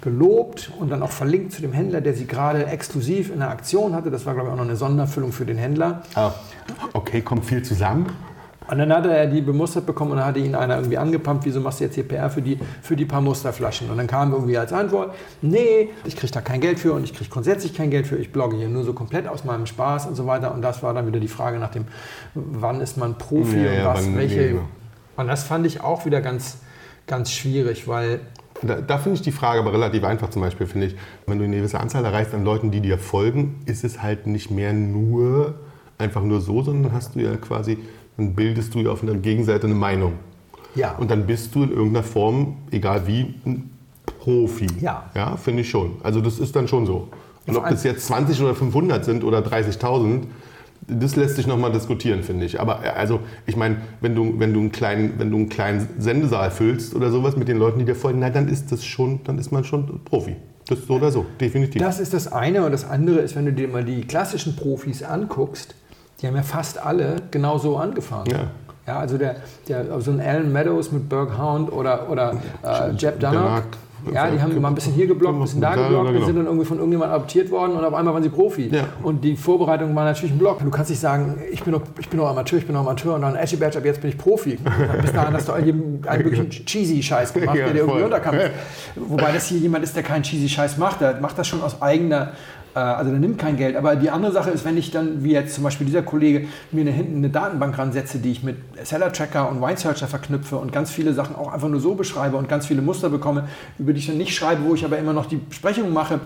gelobt und dann auch verlinkt zu dem Händler, der sie gerade exklusiv in der Aktion hatte. Das war, glaube ich, auch noch eine Sonderfüllung für den Händler. ah, okay, kommt viel zusammen. Und dann hatte er die bemustert bekommen und dann hatte ihn einer irgendwie angepumpt, wieso machst du jetzt hier PR für die, für die paar Musterflaschen? Und dann kam irgendwie als Antwort, nee, ich kriege da kein Geld für und ich kriege grundsätzlich kein Geld für, ich blogge hier nur so komplett aus meinem Spaß und so weiter. Und das war dann wieder die Frage nach dem, wann ist man Profi Ja, und ja, was, wann- welche. Und das fand ich auch wieder ganz, ganz schwierig, weil Da, da finde ich die Frage aber relativ einfach zum Beispiel, finde ich. Wenn du eine gewisse Anzahl erreichst an Leuten, die dir folgen, ist es halt nicht mehr nur einfach nur so, sondern hast du ja quasi, dann bildest du ja auf einer Gegenseite eine Meinung. ja, Und dann bist du in irgendeiner Form, egal wie, ein Profi. Ja. Ja, finde ich schon. Also das ist dann schon so. Und ob das jetzt 20 oder 500 sind oder 30.000, das lässt sich nochmal diskutieren, finde ich. Aber äh, also, ich meine, wenn du, wenn, du einen kleinen, wenn du einen kleinen Sendesaal füllst oder sowas mit den Leuten, die dir folgen, na, dann ist das schon, dann ist man schon Profi. Das so oder so, definitiv. Das ist das eine. Und das andere ist, wenn du dir mal die klassischen Profis anguckst, die haben ja fast alle genau so angefangen. Ja. Ja, also der, der, so ein Alan Meadows mit Burke Hound oder, oder äh, Jeb Dunnock. Ja, die haben mal ein bisschen hier geblockt, ein bisschen da geblockt, genau. sind dann irgendwie von irgendjemandem adoptiert worden und auf einmal waren sie Profi. Ja. Und die Vorbereitung war natürlich ein Block. Du kannst nicht sagen, ich bin noch, ich bin noch Amateur, ich bin noch Amateur und dann Edgy Badge, ab jetzt bin ich Profi. Bis dahin hast du einen möglichen cheesy Scheiß gemacht, Ja, der dir irgendwie unterkam. Wobei das hier jemand ist, der keinen cheesy Scheiß macht, der macht das schon aus eigener, also der nimmt kein Geld. Aber die andere Sache ist, wenn ich dann, wie jetzt zum Beispiel dieser Kollege, mir eine, hinten eine Datenbank ransetze, die ich mit Seller Tracker und Wine Searcher verknüpfe und ganz viele Sachen auch einfach nur so beschreibe und ganz viele Muster bekomme, über die ich dann nicht schreibe, wo ich aber immer noch die Besprechung mache,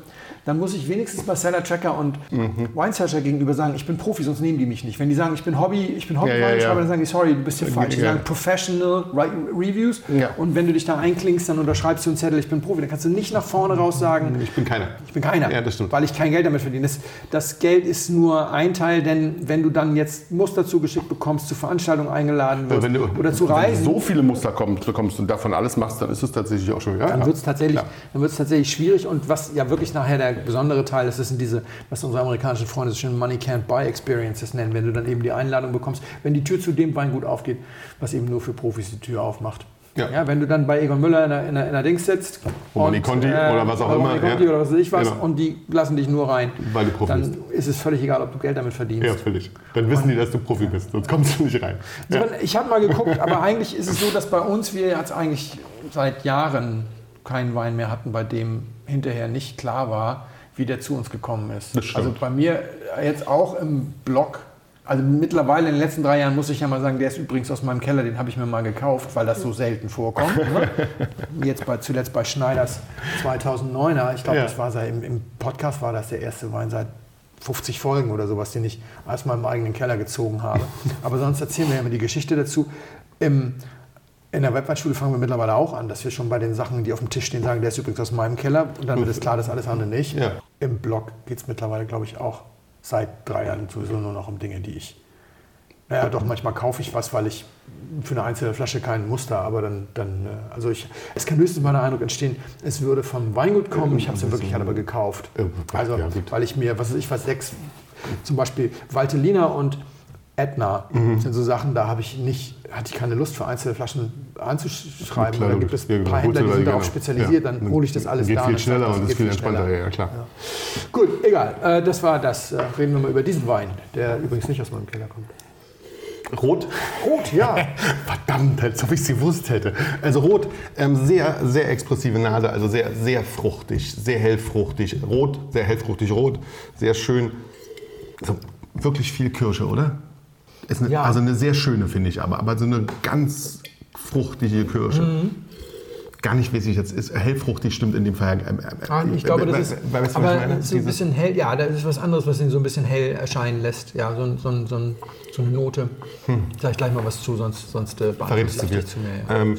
dann muss ich wenigstens bei Seller Tracker und Mhm. Wine Searcher gegenüber sagen, ich bin Profi, sonst nehmen die mich nicht. Wenn die sagen, ich bin Hobby, ich bin Hobby Ja, ja, ja. dann sagen die, sorry, du bist hier falsch. Die Ja. sagen Professional Re- Reviews Ja. und wenn du dich da einklingst, dann unterschreibst du einen Zettel, ich bin Profi. Dann kannst du nicht nach vorne raus sagen, Ich bin keiner. ich bin keiner, Ja, das stimmt. weil ich kein Geld damit verdiene. Das, das Geld ist nur ein Teil, denn wenn du dann jetzt Muster zugeschickt bekommst, zu Veranstaltungen eingeladen wirst Wenn du, oder zu wenn Reisen, du so viele Muster kommst, bekommst und davon alles machst, dann ist es tatsächlich auch schon wieder. dann ja. wird es tatsächlich, dann tatsächlich schwierig. Und was ja wirklich nachher der besondere Teil ist, das sind diese, was unsere amerikanischen Freunde so schön Money Can't Buy Experiences nennen, wenn du dann eben die Einladung bekommst, wenn die Tür zu dem Weingut aufgeht, was eben nur für Profis die Tür aufmacht. Ja. wenn du dann bei Egon Müller in der, in der, in der Dings sitzt Romani Conti oder was auch immer, Conti ja. oder was weiß ich was Genau. und die lassen dich nur rein. Weil du Profi Dann ist es völlig egal, ob du Geld damit verdienst. Ja, völlig. Dann wissen die, dass du Profi bist, sonst kommst du nicht rein. So, Ja. Ich habe mal geguckt, aber eigentlich ist es so, dass bei uns wir jetzt eigentlich seit Jahren keinen Wein mehr hatten, bei dem hinterher nicht klar war, wie der zu uns gekommen ist. Also bei mir jetzt auch im Blog. Also mittlerweile in den letzten drei Jahren muss ich ja mal sagen, der ist übrigens aus meinem Keller, den habe ich mir mal gekauft, weil das so selten vorkommt. ne? Jetzt bei, zuletzt bei Schneiders 2009er, ich glaube, Ja. das war sei- im, im Podcast war das der erste Wein seit 50 Folgen oder sowas, den ich aus meinem eigenen Keller gezogen habe. Aber sonst erzählen wir ja immer die Geschichte dazu. Im, in der Webweinschule fangen wir mittlerweile auch an, dass wir schon bei den Sachen, die auf dem Tisch stehen, sagen, der ist übrigens aus meinem Keller. Und dann wird es klar, dass alles andere nicht. Ja. Im Blog geht es mittlerweile, glaube ich, auch seit drei Jahren sowieso nur noch um Dinge, die ich. Naja, doch, manchmal kaufe ich was, weil ich für eine einzelne Flasche kein Muster, aber dann, dann äh, also ich, es kann höchstens mal der Eindruck entstehen, es würde vom Weingut kommen, ich habe es ja wirklich aber gekauft. Also, weil ich mir, was weiß ich, was sechs, zum Beispiel Valtellina und Etna Mhm. sind so Sachen, da habe ich nicht, hatte ich keine Lust für einzelne Flaschen anzuschreiben. Klar, dann gibt es ja, ein genau. paar Händler, die sind da, darauf spezialisiert, Ja. dann hole ich das alles Geht da. viel und schneller das und ist viel entspannter, ja, klar. Gut, egal. Äh, das war das. Äh, reden wir mal über diesen Wein, der übrigens nicht aus meinem Keller kommt. Rot? Rot, ja. Verdammt, als ob ich es gewusst hätte. Also rot, ähm, sehr, sehr expressive Nase, also sehr, sehr fruchtig, sehr hellfruchtig. Rot, sehr hellfruchtig rot, sehr schön. Also wirklich viel Kirsche, oder? Eine, Ja. Also eine sehr schöne, finde ich, aber, aber so eine ganz fruchtige Kirsche. Mhm. Gar nicht, wie es jetzt ist. Hellfruchtig stimmt in dem Fall. ähm, ähm, Ah, ich glaube, das ist. Weißt aber es ist ein bisschen hell. Ja, da ist was anderes, was ihn so ein bisschen hell erscheinen lässt. Ja, so, so, so, so eine Note. Sag ich gleich mal was zu, sonst, sonst äh, Verrätst du viel. zu mir. Ja. Ähm,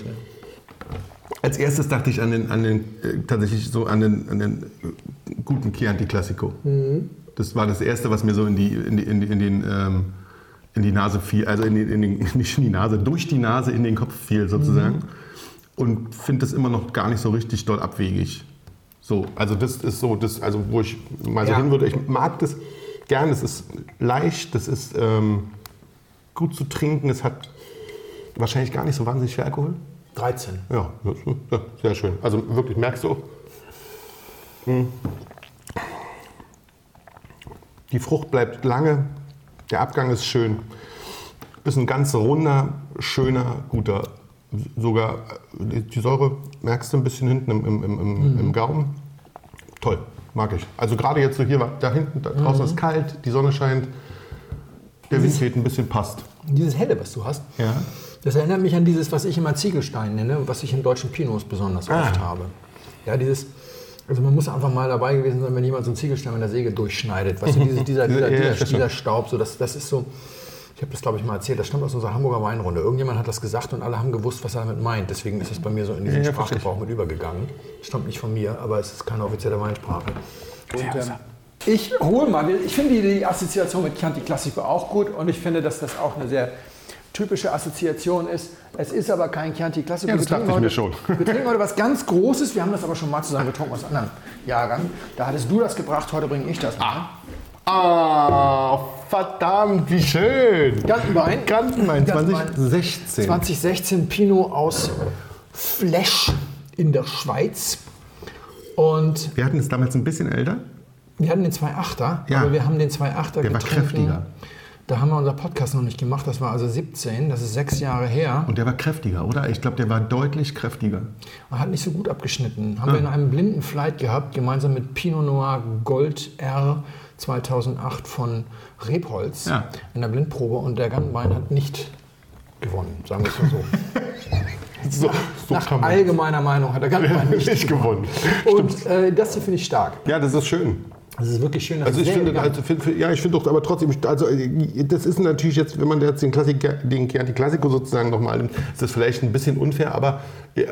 Als erstes dachte ich an den, an den äh, tatsächlich so an den, an den äh, guten Chianti Classico. Mhm. Das war das erste, was mir so in die, in die, in die, in den, ähm, in die Nase fiel, also in die, in den, nicht in die Nase, durch die Nase in den Kopf fiel sozusagen. Mhm. Und finde das immer noch gar nicht so richtig dort abwegig. So, also das ist so, das, also wo ich mal so Ja. hin würde. Ich mag das gern. Es ist leicht, das ist ähm, gut zu trinken. Es hat wahrscheinlich gar nicht so wahnsinnig viel Alkohol. 13. Ja, das- ja, sehr schön. Also wirklich, merkst du? Hm. Die Frucht bleibt lange, der Abgang ist schön. Ist ein ganz runder, schöner, guter. Sogar äh, die Säure merkst du ein bisschen hinten im, im, im, im, im Gaumen. Toll, mag ich. Also gerade jetzt so hier, da hinten, da draußen ist kalt, die Sonne scheint, der Wind weht ein bisschen, passt. Dieses helle, was du hast, Ja. das erinnert mich an dieses, was ich immer Ziegelstein nenne, was ich in deutschen Pinots besonders Ah. oft habe. Ja, dieses. Also man muss einfach mal dabei gewesen sein, wenn jemand so einen Ziegelstein mit der Säge durchschneidet. Weißt du, diese, dieser, dieser, Ja, ja, dieser, dieser Staub, so, das, das ist so. Ich habe das, glaube ich, mal erzählt. Das stammt aus unserer Hamburger Weinrunde. Irgendjemand hat das gesagt und alle haben gewusst, was er damit meint. Deswegen ist es bei mir so in diesen Ja, Sprachgebrauch mit übergegangen. Das stammt nicht von mir, aber es ist keine offizielle Weinsprache. Und, ähm, ich hole mal, ich finde die, die Assoziation mit Chianti Classico auch gut und ich finde, dass das auch eine sehr typische Assoziation ist. Es ist aber kein Chianti Classico. Ja, das Wir trinken dachte ich mir heute- schon. Wir trinken heute was ganz Großes. Wir haben das aber schon mal zusammen getrunken aus einem anderen Jahrgang. Da hattest du das gebracht, heute bringe ich das. mal. Ah, verdammt, wie schön. Gantenbein. Gantenbein, Gantenbein. 2016. 2016 Pinot aus Flesch in der Schweiz. Und Wir hatten es damals ein bisschen älter. wir hatten den 2.8er, Ja. aber wir haben den 2.8er Der war getrunken. kräftiger. Da haben wir unser Podcast noch nicht gemacht. Das war also 17, das ist sechs Jahre her. Und der war kräftiger, oder? Ich glaube, der war deutlich kräftiger. Und hat nicht so gut abgeschnitten. Haben wir in einem blinden Flight gehabt, gemeinsam mit Pinot Noir Gold R 2008 von Rebholz Ja. in der Blindprobe. Und der Gantenbein hat nicht gewonnen, sagen wir es mal so. So, so Nach allgemeiner Meinung hat er ganz mal nicht, nicht gewonnen. Und äh, das hier finde ich stark. Ja, das ist schön. Das ist wirklich schön. Also ich finde, also, für, ja, ich finde doch, aber trotzdem, also äh, das ist natürlich jetzt, wenn man jetzt den Klassiker, den Chianti Classico sozusagen nochmal nimmt, ist das vielleicht ein bisschen unfair, aber ja,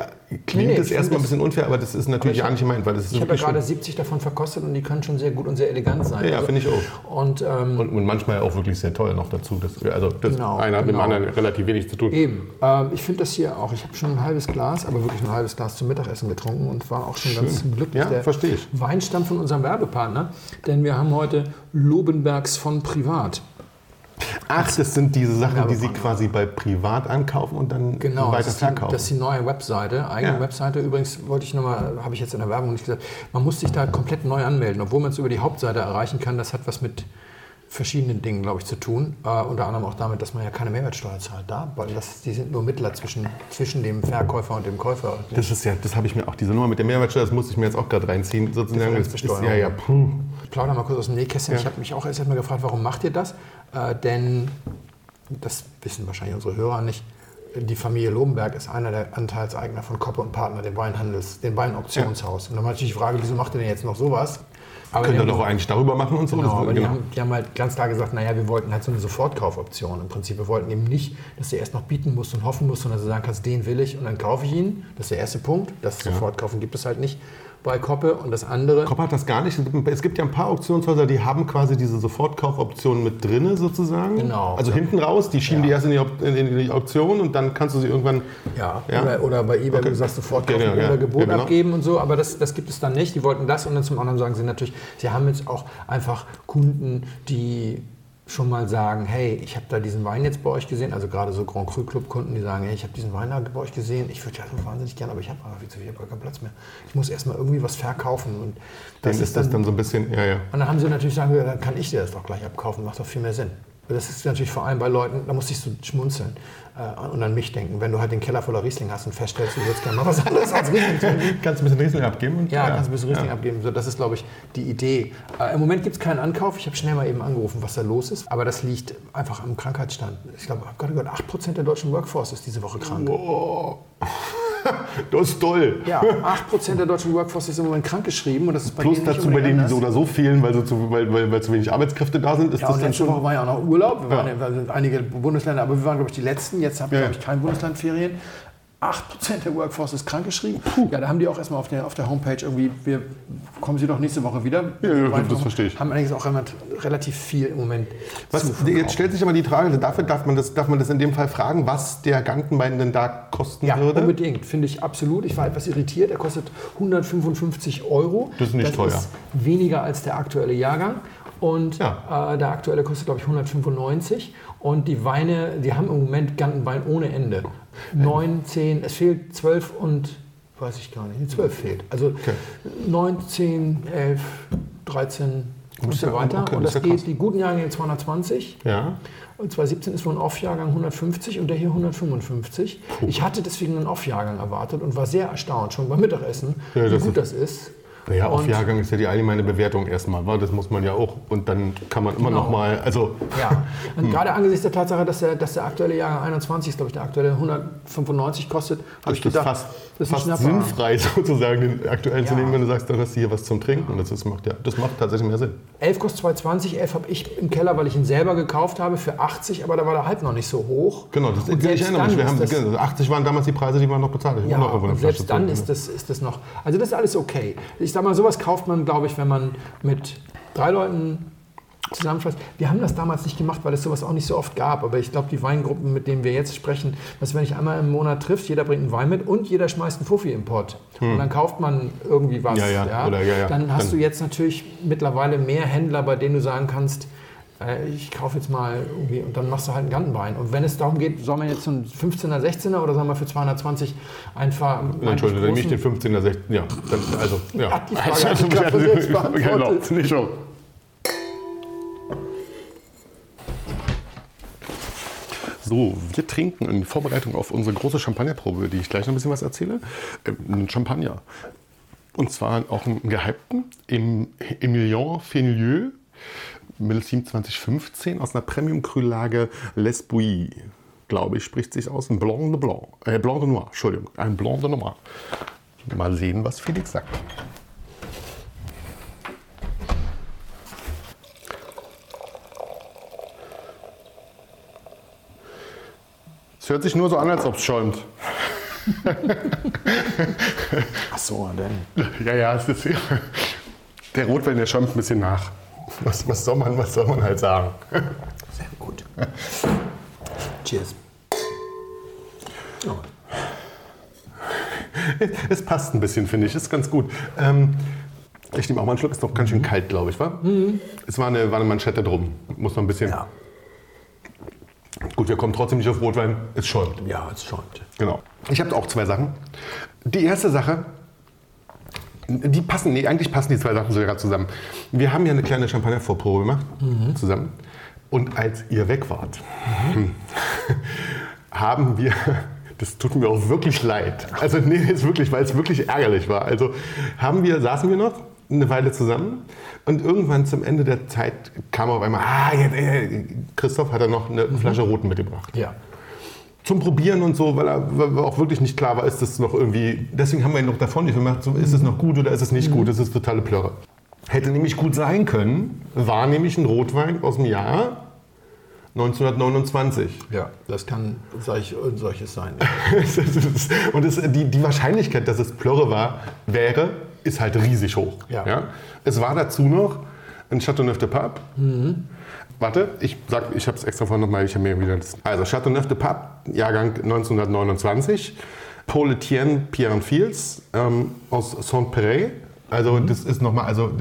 klingt Nee, nee, es erstmal ein bisschen unfair, aber das ist natürlich ich ja nicht gemeint, weil das ist ich habe ja gerade schön. 70 davon verkostet und die können schon sehr gut und sehr elegant sein. Ja, Also- finde ich auch. Und ähm, Und, und manchmal auch wirklich sehr toll noch dazu. Das, also das Genau, eine hat mit dem genau. anderen relativ wenig zu tun. Eben. Ähm, ich finde das hier auch. Ich habe schon ein halbes Glas, aber wirklich ein halbes Glas zum Mittagessen getrunken und war auch schon ganz glücklich. Ja, verstehe ich. Wein stammt von unserem Werbepartner, denn wir haben heute Lobenbergs von Privat. Ach, das sind diese Sachen, die Sie quasi bei Privat ankaufen und dann Genau, weiter verkaufen. das ist die neue Webseite. Eigene Ja. Webseite. Übrigens wollte ich nochmal, habe ich jetzt in der Werbung nicht gesagt, man muss sich da komplett neu anmelden, obwohl man es über die Hauptseite erreichen kann. Das hat was mit verschiedenen Dingen, glaube ich, zu tun. Äh, unter anderem auch damit, dass man ja keine Mehrwertsteuer zahlt da, weil das, die sind nur Mittler zwischen, zwischen dem Verkäufer und dem Käufer. Das ist ja, das habe ich mir auch, diese Nummer mit der Mehrwertsteuer, das musste ich mir jetzt auch gerade reinziehen. Sozusagen. Das ist, ja, ja, puh. Ich plaudere mal kurz aus dem Nähkästchen. Ich habe mich auch erst einmal gefragt, warum macht ihr das? Äh, denn, das wissen wahrscheinlich unsere Hörer nicht, die Familie Lobenberg ist einer der Anteilseigner von Koppe und Partner, dem Weinhandels, dem Weinauktionshaus. Und dann war natürlich die Frage, wieso macht ihr denn jetzt noch sowas? Aber Könnt ihr doch eigentlich darüber machen und so. Genau, Das- aber die, haben, die haben halt ganz klar gesagt, naja, wir wollten halt so eine Sofortkaufoption im Prinzip. Wir wollten eben nicht, dass du erst noch bieten musst und hoffen musst, sondern dass du sagen kannst, den will ich und dann kaufe ich ihn. Das ist der erste Punkt. Das Sofortkaufen gibt es halt nicht bei Koppe. Und das andere, Kopp hat das gar nicht. Es gibt ja ein paar Auktionshäuser, die haben quasi diese Sofortkaufoption mit drinne sozusagen. Genau. Also hinten raus, die schieben Ja. die erst in die, in die Auktion und dann kannst du sie irgendwann. Ja, Ja. Oder, oder bei eBay, Okay. du sagst, sofort Ja, kaufen genau, ja. oder Gebot genau. abgeben und so, aber das, das gibt es dann nicht. Die wollten das und dann zum anderen sagen sie natürlich, sie haben jetzt auch einfach Kunden, die schon mal sagen, hey, ich habe da diesen Wein jetzt bei euch gesehen, also gerade so Grand Cru Club Kunden, die sagen, hey, ich habe diesen Wein da bei euch gesehen, ich würde ja so wahnsinnig gerne, aber ich habe aber viel zu viel, ich habe keinen Platz mehr. Ich muss erstmal irgendwie was verkaufen und Dann ist das dann so ein bisschen. Ja, ja. und dann haben sie natürlich sagen, dann kann ich dir das doch gleich abkaufen, macht doch viel mehr Sinn. Das ist natürlich vor allem bei Leuten, da muss ich so schmunzeln äh, und an mich denken. Wenn du halt den Keller voller Riesling hast und feststellst, du würdest gerne mal was anderes als Riesling trinken. Kannst du ein bisschen Riesling abgeben? Und, Ja, kannst du ein bisschen Riesling ja. abgeben. So, das ist, glaube ich, die Idee. Äh, Im Moment gibt es keinen Ankauf. Ich habe schnell mal eben angerufen, was da los ist. Aber das liegt einfach am Krankheitsstand. Ich glaube, ich habe gerade gehört, 8% der deutschen Workforce ist diese Woche krank. Oh. Das ist toll. Ja, 8% der deutschen Workforce ist im Moment krankgeschrieben. Und das ist bei Plus dazu, bei denen die so oder so fehlen, weil, so zu, weil, weil, weil zu wenig Arbeitskräfte da sind, ist Ja, das und letzte schon. Woche war ja auch noch Urlaub. Wir waren ja. wir sind einige Bundesländer, aber wir waren, glaube ich, die Letzten. Jetzt haben wir, Ja, glaube ich, kein Bundeslandferien. 8% der Workforce ist krankgeschrieben. Ja, da haben die auch erstmal auf der, auf der Homepage irgendwie, wir kommen Sie doch nächste Woche wieder. Ja, ja, das verstehe ich. Haben allerdings auch relativ viel im Moment Was, jetzt stellt sich aber die Frage, dafür darf man, das, darf man das in dem Fall fragen, was der Gantenbein denn da kosten Ja, würde? unbedingt, finde ich absolut. Ich war etwas irritiert. Er kostet 155 Euro. Das ist nicht teuer. ist weniger als der aktuelle Jahrgang. Und Ja. äh, der aktuelle kostet, glaube ich, 195. Und die Weine, die haben im Moment Gantenwein ohne Ende. 9, 10, es fehlt 12 und, weiß ich gar nicht, nee, 12 fehlt. Also 9, 10, 11, 13 und so weiter. okay, und das das geht, krass. die guten Jahrgänge 220. Ja. Und 2017 ist wohl ein Off-Jahrgang 150 und der hier 155. Ich hatte deswegen einen Off-Jahrgang erwartet und war sehr erstaunt, schon beim Mittagessen, Ja, wie gut ist- das ist. Naja, auf Jahrgang ist ja die allgemeine Bewertung erstmal, wa? das muss man ja auch. Und dann kann man immer Genau. noch mal, also Ja, und gerade angesichts der Tatsache, dass der, dass der aktuelle Jahrgang 21 ist, glaube ich, der aktuelle 195 kostet, habe ich gedacht, fast, das ist fast sinnfrei sozusagen, den aktuellen zu Ja. nehmen, wenn du sagst, dann hast du hier was zum Trinken. Und das, ist, macht, ja, das macht tatsächlich mehr Sinn. 11 kostet 220, 11 habe ich im Keller, weil ich ihn selber gekauft habe, für 80, aber da war der Hype noch nicht so hoch. Genau, das, Und ich erinnere mich. Wir ist haben, das- genau, 80 waren damals die Preise, die man noch bezahlt hat. Ja, noch und selbst dann ist das, ist das noch. Also das ist alles okay. Ich sag mal, sowas kauft man, glaube ich, wenn man mit drei Leuten zusammenfasst. Wir haben das damals nicht gemacht, weil es sowas auch nicht so oft gab. Aber ich glaube, die Weingruppen, mit denen wir jetzt sprechen, dass wenn ich einmal im Monat trifft, jeder bringt einen Wein mit und jeder schmeißt einen Fuffi im Pott. Und dann kauft man irgendwie was. Hm. Ja, ja, oder ja, ja. Dann hast Dann- du jetzt natürlich mittlerweile mehr Händler, bei denen du sagen kannst, ich kaufe jetzt mal irgendwie und dann machst du halt einen Gantenwein. Und wenn es darum geht, soll man jetzt so einen 15er, 16er oder soll man für 220 einfach. Entschuldigung, dann nehme ich den großen- 15er, 16er. Ja, dann, also, ja. Ja, die Frage hatte ich beantwortet. genau, nicht schon. So, wir trinken in Vorbereitung auf unsere große Champagnerprobe, die ich gleich noch ein bisschen was erzähle, äh, einen Champagner. Und zwar auch einen gehypten, im Emilion Fenelieu, Millissim 2015 aus einer Premium-Krüllage Les Bouillies. glaube ich, spricht sich aus. Ein Blanc de Blanc. Äh, Blanc de Noir, Entschuldigung. Ein Blanc de Noir. Mal sehen, was Felix sagt. Es hört sich nur so an, als ob es schäumt. Ach so, denn. Ja, ja, es ist der Rotwein, der schäumt ein bisschen nach. Was, was, soll, man, was soll man halt sagen? Sehr gut. Cheers. Oh. Es passt ein bisschen, finde ich. Ist ganz gut. Ähm, ich nehme auch mal einen Schluck. Ist noch ganz schön kalt, glaube ich, wa? Es war eine, war eine Manschette drum. Muss noch ein bisschen. Ja. Gut, wir kommen trotzdem nicht auf Rotwein. Es schäumt. ja, es schäumt. Genau. Ich habe auch zwei Sachen. Die erste Sache, die passen, nee, eigentlich passen die zwei Sachen sogar zusammen. Wir haben ja eine kleine Champagner-Vorprobe gemacht, zusammen. Und als ihr weg wart, haben wir, das tut mir auch wirklich leid. Also, nee, jetzt wirklich, weil es wirklich ärgerlich war. Also, haben wir, saßen wir noch eine Weile zusammen und irgendwann zum Ende der Zeit kam auf einmal, ah, jetzt, äh, Christoph hat er noch eine Flasche Roten mitgebracht Ja. Zum Probieren und so, weil er weil auch wirklich nicht klar war, ist das noch irgendwie. Deswegen haben wir ihn noch davon nicht gemacht, so, ist es noch gut oder ist es nicht gut, das ist totale Plörre. Hätte nämlich gut sein können, war nämlich ein Rotwein aus dem Jahr 1929. Ja, das kann solch, solches sein. und es, die, die Wahrscheinlichkeit, dass es Plörre war, wäre, ist halt riesig hoch. Ja. Es war dazu noch ein Chateauneuf de Pape. Warte, ich sag, ich habe es extra vorhin nochmal, ich habe mir wieder das. Also Chateauneuf de Pape, Jahrgang 1929. Paul Etienne Pierre Fields ähm, aus Saint-Péret. Also das ist nochmal, also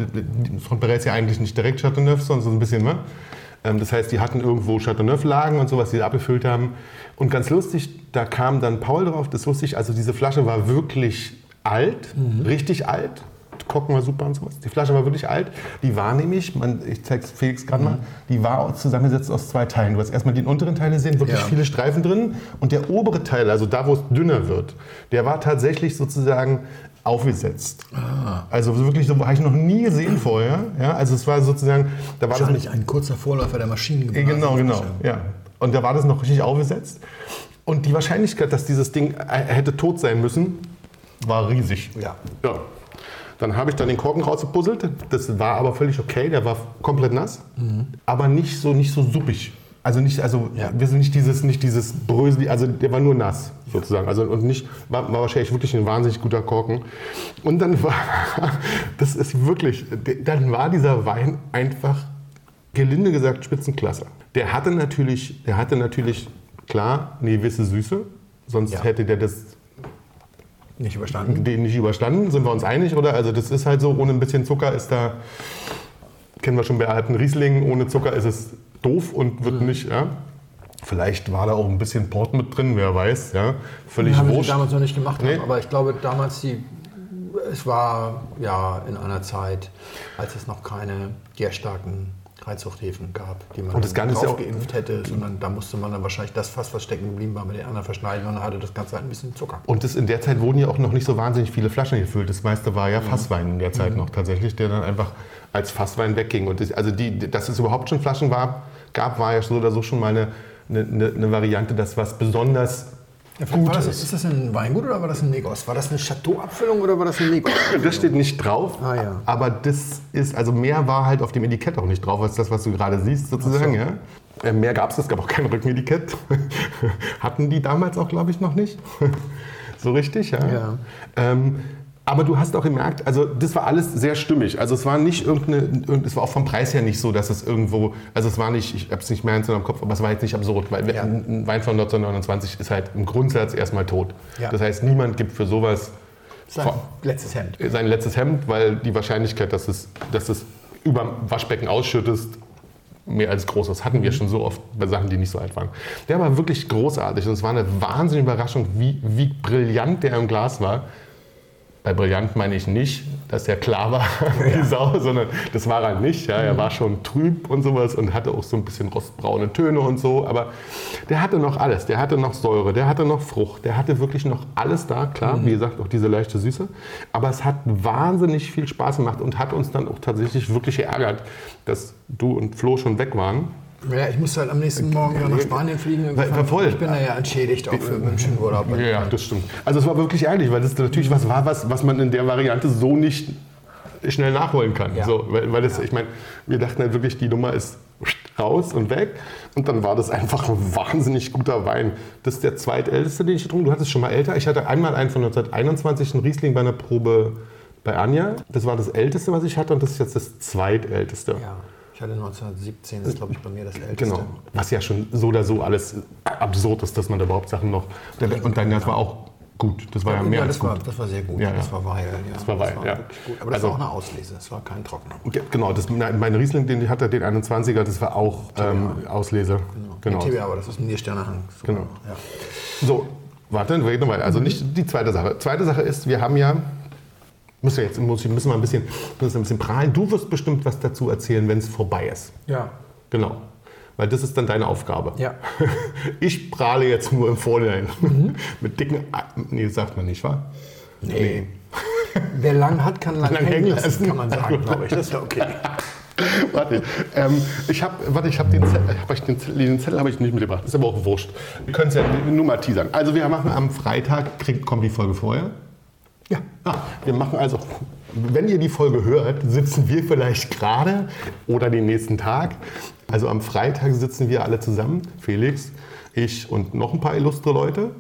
Saint-Péret ist ja eigentlich nicht direkt Chateauneuf, sondern so ein bisschen, ne? Ähm, das heißt, die hatten irgendwo Chateauneuf-Lagen und so, was sie abgefüllt haben. Und ganz lustig, da kam dann Paul drauf, das wusste ich, also diese Flasche war wirklich alt, richtig alt. Korken war super und sowas. Die Flasche war wirklich alt. Die war nämlich, man, ich zeige es Felix gerade mal, die war zusammengesetzt aus zwei Teilen. Du hast erstmal den unteren Teil gesehen, wirklich Ja. viele Streifen drin. Und der obere Teil, also da, wo es dünner wird, der war tatsächlich sozusagen aufgesetzt. Also wirklich, so habe ich noch nie gesehen vorher. Ja, also es war sozusagen, da war das Wahrscheinlich ein kurzer Vorläufer der Maschinen. ja, Genau, genau. Ja. Und da war das noch richtig aufgesetzt. Und die Wahrscheinlichkeit, dass dieses Ding äh, hätte tot sein müssen, war riesig. Ja. ja. Dann habe ich dann den Korken rausgepuzzelt. Das war aber völlig okay. Der war komplett nass, aber nicht so, nicht so suppig. Also nicht, also Ja. wir sind nicht dieses, nicht dieses Brösel, also der war nur nass sozusagen. Also und nicht, war, war wahrscheinlich wirklich ein wahnsinnig guter Korken. Und dann war, das ist wirklich, dann war dieser Wein einfach gelinde gesagt Spitzenklasse. Der hatte natürlich, der hatte natürlich klar eine gewisse Süße, sonst Ja. hätte der das Nicht überstanden. den nicht überstanden, sind wir uns einig, oder? Also das ist halt so, ohne ein bisschen Zucker ist da, kennen wir schon bei alten Rieslingen, ohne Zucker ist es doof und Mhm. wird nicht, ja. Vielleicht war da auch ein bisschen Port mit drin, wer weiß, ja. Völlig haben wurscht. damals noch nicht gemacht Nee. haben, aber ich glaube damals die, es war ja in einer Zeit, als es noch keine gärstarken Reizzuchthäfen gab, die man Und das Ganze ja auch- geimpft hätte, sondern da musste man dann wahrscheinlich das Fass, was stecken geblieben war, mit den anderen verschneiden und dann hatte das Ganze halt ein bisschen Zucker. Und das, in der Zeit wurden ja auch noch nicht so wahnsinnig viele Flaschen gefüllt. Das meiste war Mhm. ja Fasswein in der Zeit noch tatsächlich, der dann einfach als Fasswein wegging. Und das, also die, dass es überhaupt schon Flaschen war, gab, war ja so oder so schon mal eine, eine, eine Variante, dass was besonders gut war das, ist. das ein Weingut oder war das ein Negos? War das eine Chateau-Abfüllung oder war das ein Negos? Das steht nicht drauf, Ah, ja. aber das ist, also mehr war halt auf dem Etikett auch nicht drauf, als das, was du gerade siehst, sozusagen. Ja? Äh, Mehr gab es, es gab auch kein Rückenetikett. Hatten die damals auch, glaube ich, noch nicht. so richtig, ja. Ja. Ähm, aber du hast auch gemerkt, also das war alles sehr stimmig. Also es war nicht irgendeine, irgend- es war auch vom Preis her nicht so, dass es irgendwo, also es war nicht, ich habe es nicht mehr in im Kopf, aber es war jetzt nicht absurd, weil Ja. ein ein Wein von 1929 ist halt im Grundsatz erstmal tot. Ja. Das heißt, niemand gibt für sowas Sein Vor- letztes Hemd. sein letztes Hemd, weil die Wahrscheinlichkeit, dass es, dass es über dem Waschbecken ausschüttest, mehr als groß ist. Hatten wir schon so oft bei Sachen, die nicht so alt waren. Der war wirklich großartig und es war eine wahnsinnige Überraschung, wie, wie brillant der im Glas war. Bei brillant meine ich nicht, dass er klar war wie Sau, sondern das war er nicht. Ja. Er war schon trüb und sowas und hatte auch so ein bisschen rostbraune Töne und so. Aber der hatte noch alles. Der hatte noch Säure, der hatte noch Frucht, der hatte wirklich noch alles da. Klar, wie gesagt, auch diese leichte Süße. Aber es hat wahnsinnig viel Spaß gemacht und hat uns dann auch tatsächlich wirklich geärgert, dass du und Flo schon weg waren. Ja, ich muss halt am nächsten Morgen wieder nach Spanien fliegen. War- voll. Ich bin da ja entschädigt auch für München Urlaub. Ja, ja, das stimmt. Also es war wirklich ehrlich, weil das natürlich was war, was, was man in der Variante so nicht schnell nachholen kann. Ja. So, weil, weil das, ich meine, wir dachten halt wirklich, die Nummer ist raus und weg. Und dann war das einfach ein wahnsinnig guter Wein. Das ist der zweitälteste, den ich getrunken habe. Du hattest schon mal älter. Ich hatte einmal einen von 1921, einen Riesling bei einer Probe bei Anja. Das war das älteste, was ich hatte und das ist jetzt das zweitälteste. Ja, ich hatte 1917, das ist glaube ich bei mir das älteste. Genau. Was ja schon so oder so alles absurd ist, dass man da überhaupt Sachen noch. Und dein das war auch gut. Das war ja, mehr ja, als das war, gut. das war sehr gut. Ja, ja. Das war Weil. Ja. Das war Weil, ja. gut. Aber das Also- war auch eine Auslese, das war kein Trockener. Ge- Genau, das, mein Riesling, den ich hatte, den 21er, das war auch ähm, Auslese. Genau. TBA, aber das ist ein Niersternehang. So, Genau. Ja. So, warte, wir reden weiter. Also nicht die zweite Sache. Zweite Sache ist, wir haben ja, müssen wir jetzt muss müssen wir ein bisschen, müssen ein bisschen prahlen. Du wirst bestimmt was dazu erzählen, wenn es vorbei ist. ja. Genau. Weil das ist dann deine Aufgabe. Ja. Ich prahle jetzt nur im Vorhinein. Mit dicken. A- Nee, das sagt man nicht, wa? Nee. Wer lang hat, kann lang, Lang hängen hängen lassen, lassen. kann man sagen, glaube ich. Das ist ja okay. Warte, ähm, ich habe, warte, ich habe den Zettel, hab ich den Zettel, den Zettel habe ich nicht mitgebracht. Ist aber auch wurscht. Wir können es ja nur mal teasern. Also wir machen am Freitag, kriegt, kommt die Folge vorher. Ja. Wir machen also, wenn ihr die Folge hört, sitzen wir vielleicht gerade oder den nächsten Tag. Also am Freitag sitzen wir alle zusammen, Felix, ich und noch ein paar illustre Leute.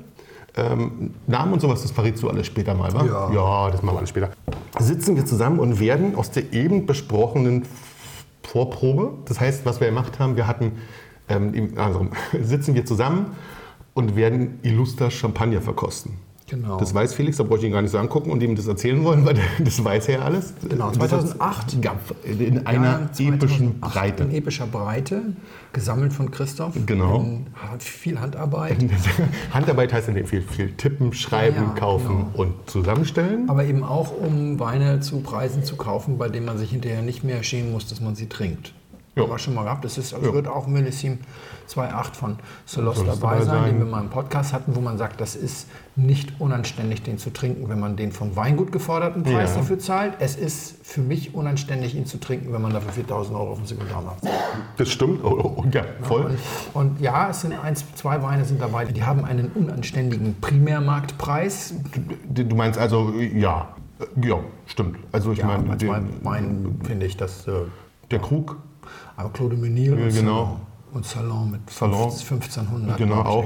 Ähm, Namen und sowas, das verrätst du alles später mal, wa? Ja. ja, das machen wir alles später. Sitzen wir zusammen und werden aus der eben besprochenen Vorprobe, das heißt, was wir gemacht haben, wir hatten, ähm, also sitzen wir zusammen und werden Illuster Champagner verkosten. Genau. Das weiß Felix, da brauche ich ihn gar nicht so angucken und ihm das erzählen wollen, weil das weiß er ja alles. Genau, 2008. Ja, in einer Ja, epischen 2008 Breite. In epischer Breite, gesammelt von Christoph. Genau. In viel Handarbeit. Handarbeit heißt in dem viel, viel tippen, schreiben, ja, kaufen genau. und zusammenstellen. Aber eben auch, um Weine zu Preisen zu kaufen, bei denen man sich hinterher nicht mehr schämen muss, dass man sie trinkt. Ja. Haben wir schon mal gehabt. Das ist, also Ja. wird auch ein Millissim 2.8 von Solos dabei sein, den wir mal im Podcast hatten, wo man sagt, das ist nicht unanständig, den zu trinken, wenn man den vom Weingut geforderten Preis Ja. dafür zahlt. Es ist für mich unanständig, ihn zu trinken, wenn man dafür 4.000 Euro auf dem Sekundarmarkt zahlt. Das stimmt. Oh, oh, ja, voll. Und, und ja, es sind eins, zwei Weine sind dabei, die haben einen unanständigen Primärmarktpreis. Du du meinst also, ja. Ja, stimmt. Also ich Ja, meine, bei zwei den- Weinen finde ich das. Äh, der Krug, aber Claude Menil Ja, und, genau. Salon, und Salon mit Salon. 1500 genau auch.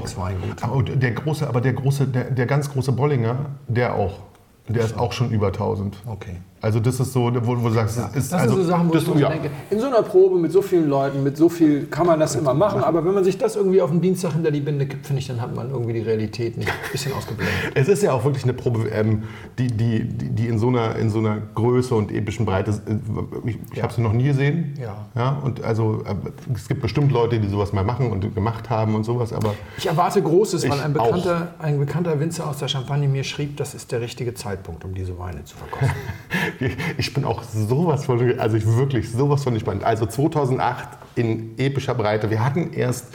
Und der große, aber der große, der, der ganz große Bollinger, der auch. Der ist auch schon über 1000. Okay. Also das ist so, wo, wo du sagst, das ist Das also, sind so Sachen, wo ich ja. denke, in so einer Probe mit so vielen Leuten, mit so viel kann man das immer machen, aber wenn man sich das irgendwie auf den Dienstag hinter die Binde gibt, finde ich, dann hat man irgendwie die Realität ein bisschen ausgeblendet. Es ist ja auch wirklich eine Probe, ähm, die, die, die, die in, so einer, in so einer Größe und epischen Breite, äh, ich, ich habe sie noch nie gesehen. Ja. Ja, und also äh, es gibt bestimmt Leute, die sowas mal machen und gemacht haben und sowas, aber Ich erwarte Großes, weil ein bekannter, ein bekannter Winzer aus der Champagne mir schrieb, das ist der richtige Zeitpunkt, um diese Weine zu verkosten. ich bin auch sowas von, also ich wirklich sowas von gespannt. Also 2008 in epischer Breite. Wir hatten erst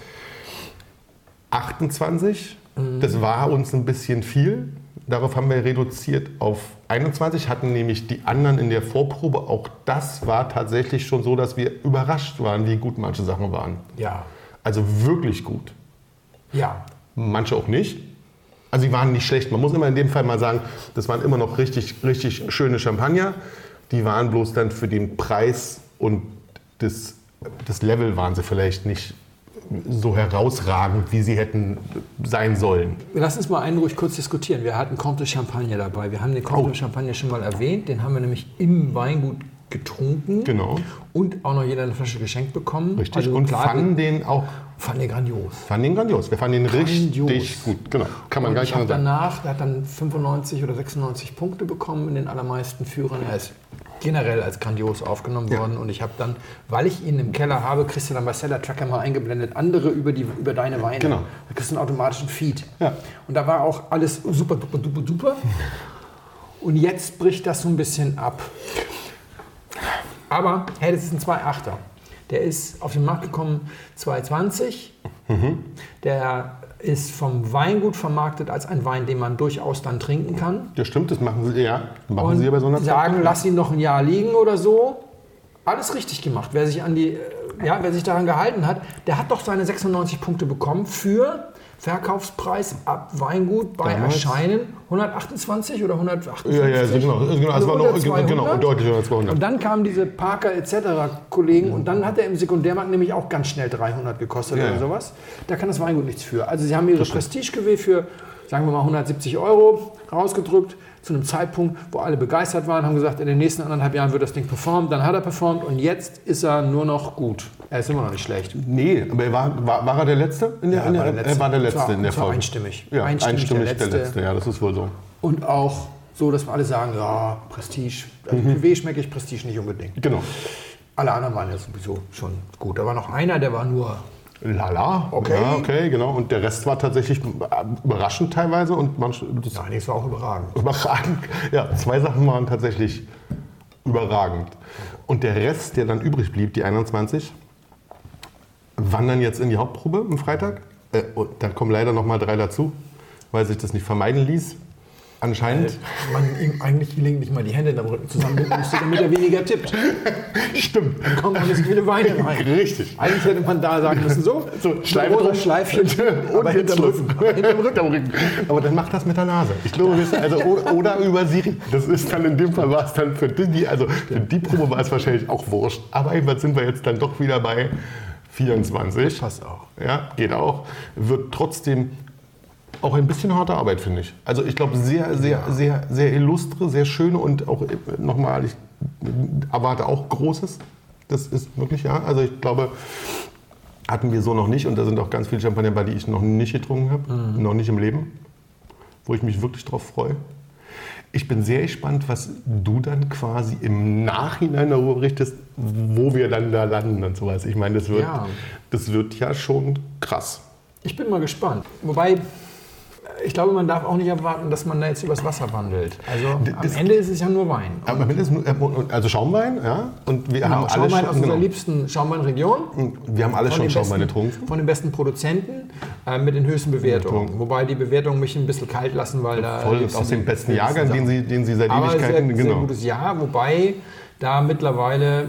28, das war uns ein bisschen viel. Darauf haben wir reduziert auf 21, hatten nämlich die anderen in der Vorprobe. Auch das war tatsächlich schon so, dass wir überrascht waren, wie gut manche Sachen waren. Ja. Also wirklich gut. Ja. Manche auch nicht. Also die waren nicht schlecht. Man muss immer in dem Fall mal sagen, das waren immer noch richtig, richtig schöne Champagner. Die waren bloß dann für den Preis und das, das Level waren sie vielleicht nicht so herausragend, wie sie hätten sein sollen. Lass uns mal einen ruhig kurz diskutieren. Wir hatten Comte Champagner dabei. Wir haben den Comte Oh. Champagner schon mal erwähnt. Den haben wir nämlich im Weingut getrunken. Genau. Und auch noch jeder eine Flasche geschenkt bekommen. Richtig. Also und klar, fanden den auch fanden den grandios. fanden den grandios. Wir fanden den Grandios. richtig gut. Genau. Kann man Und gar ich nicht anders sagen. danach, der hat dann 95 oder 96 Punkte bekommen in den allermeisten Führern. Er ist generell als grandios aufgenommen worden. Und ich habe dann, weil ich ihn im Keller habe, kriegst du dann bei Seller Tracker mal eingeblendet, andere über, die, über deine Weine. Genau. Da kriegst du einen automatischen Feed. Ja. Und da war auch alles super, duper, duper, duper. Und jetzt bricht das so ein bisschen ab. Aber, hey, das ist ein 2,8er. Der ist auf den Markt gekommen 2,20. Der ist vom Weingut vermarktet als ein Wein, den man durchaus dann trinken kann. Das stimmt, das machen sie, ja. Machen Und sie ja bei so einer sagen, Zeit. lass ihn noch ein Jahr liegen oder so. Alles richtig gemacht. Wer sich an die, ja, wer sich daran gehalten hat, der hat doch seine 96 Punkte bekommen für Verkaufspreis ab Weingut bei Damals? Erscheinen 128 oder 158. Ja, ja, genau. genau es Also war noch, unter 200. genau, deutlich unter 200. Und dann kamen diese Parker etc. Kollegen und dann hat er im Sekundärmarkt nämlich auch ganz schnell 300 gekostet Ja, oder sowas. Da kann das Weingut nichts für. Also sie haben ihre Prestige für, sagen wir mal, 170 Euro rausgedrückt zu einem Zeitpunkt, wo alle begeistert waren, haben gesagt, in den nächsten anderthalb Jahren wird das Ding performen. Dann hat er performt und jetzt ist er nur noch gut. Er ist immer noch nicht schlecht. Nee, aber er war, war, war er der Letzte? In der, in der, Er war der Letzte Zwar- in der Folge. einstimmig. Ja, Einstimmig einstimmig, der der, Letzte. Letzte. Ja, das ist wohl so. Und auch so, dass wir alle sagen, ja, Prestige. Also Cuvée schmecke ich, Prestige nicht unbedingt. Genau. Alle anderen waren ja sowieso schon gut. Da war noch einer, der war nur Lala. Okay. Ja, okay, genau. Und der Rest war tatsächlich überraschend teilweise und manche. Nein, das war auch überragend. überragend. Ja, zwei Sachen waren tatsächlich überragend. Und der Rest, der dann übrig blieb, die 21, wandern jetzt in die Hauptprobe am Freitag. Äh, und da kommen leider noch mal drei dazu, weil sich das nicht vermeiden ließ. Anscheinend. Man ihm eigentlich gelegentlich mal die Hände in der Rücken zusammenbinden müsste, damit er weniger tippt. Stimmt. Dann nicht so viele Weine rein. Richtig. Eigentlich hätte man da sagen müssen, so, So, Schleife drum. Schleifchen Aber und hinterm Rücken. Hinterm Rücken. Aber dann macht das mit der Nase. Ich glaube, also, oder, oder über Siri. Das ist dann in dem Fall war es dann für die, also für die Probe war es wahrscheinlich auch wurscht. Aber irgendwann sind wir jetzt dann doch wieder bei 24. Passt auch. Ja, geht auch. Wird trotzdem auch ein bisschen harte Arbeit, finde ich. Also ich glaube, sehr, sehr, sehr, sehr illustre, sehr schöne und auch äh, nochmal, ich erwarte auch Großes. Das ist wirklich, ja. Also ich glaube, hatten wir so noch nicht und da sind auch ganz viele Champagner bei, die ich noch nicht getrunken habe, noch nicht im Leben, wo ich mich wirklich drauf freue. Ich bin sehr gespannt, was du dann quasi im Nachhinein darüber berichtest, wo wir dann da landen und sowas. Ich meine, das wird, Ja. das wird ja schon krass. Ich bin mal gespannt. Wobei, ich glaube, man darf auch nicht erwarten, dass man da jetzt übers Wasser wandelt. Also am das- Ende ist es ja nur Wein. Am Ende ist nur- also Schaumwein, ja. Und wir Genau, haben alle Schaumwein aus unserer genau. liebsten Schaumweinregion. Wir haben alle schon Schaumwein getrunken. von den besten Produzenten äh, mit den höchsten Bewertungen. Bewertungen. Wobei die Bewertungen mich ein bisschen kalt lassen, weil da. Voll aus dem besten Jahrgang, den sie, den sie seit Aber Ewigkeiten, sehr, sehr genau. gutes Jahr, wobei da mittlerweile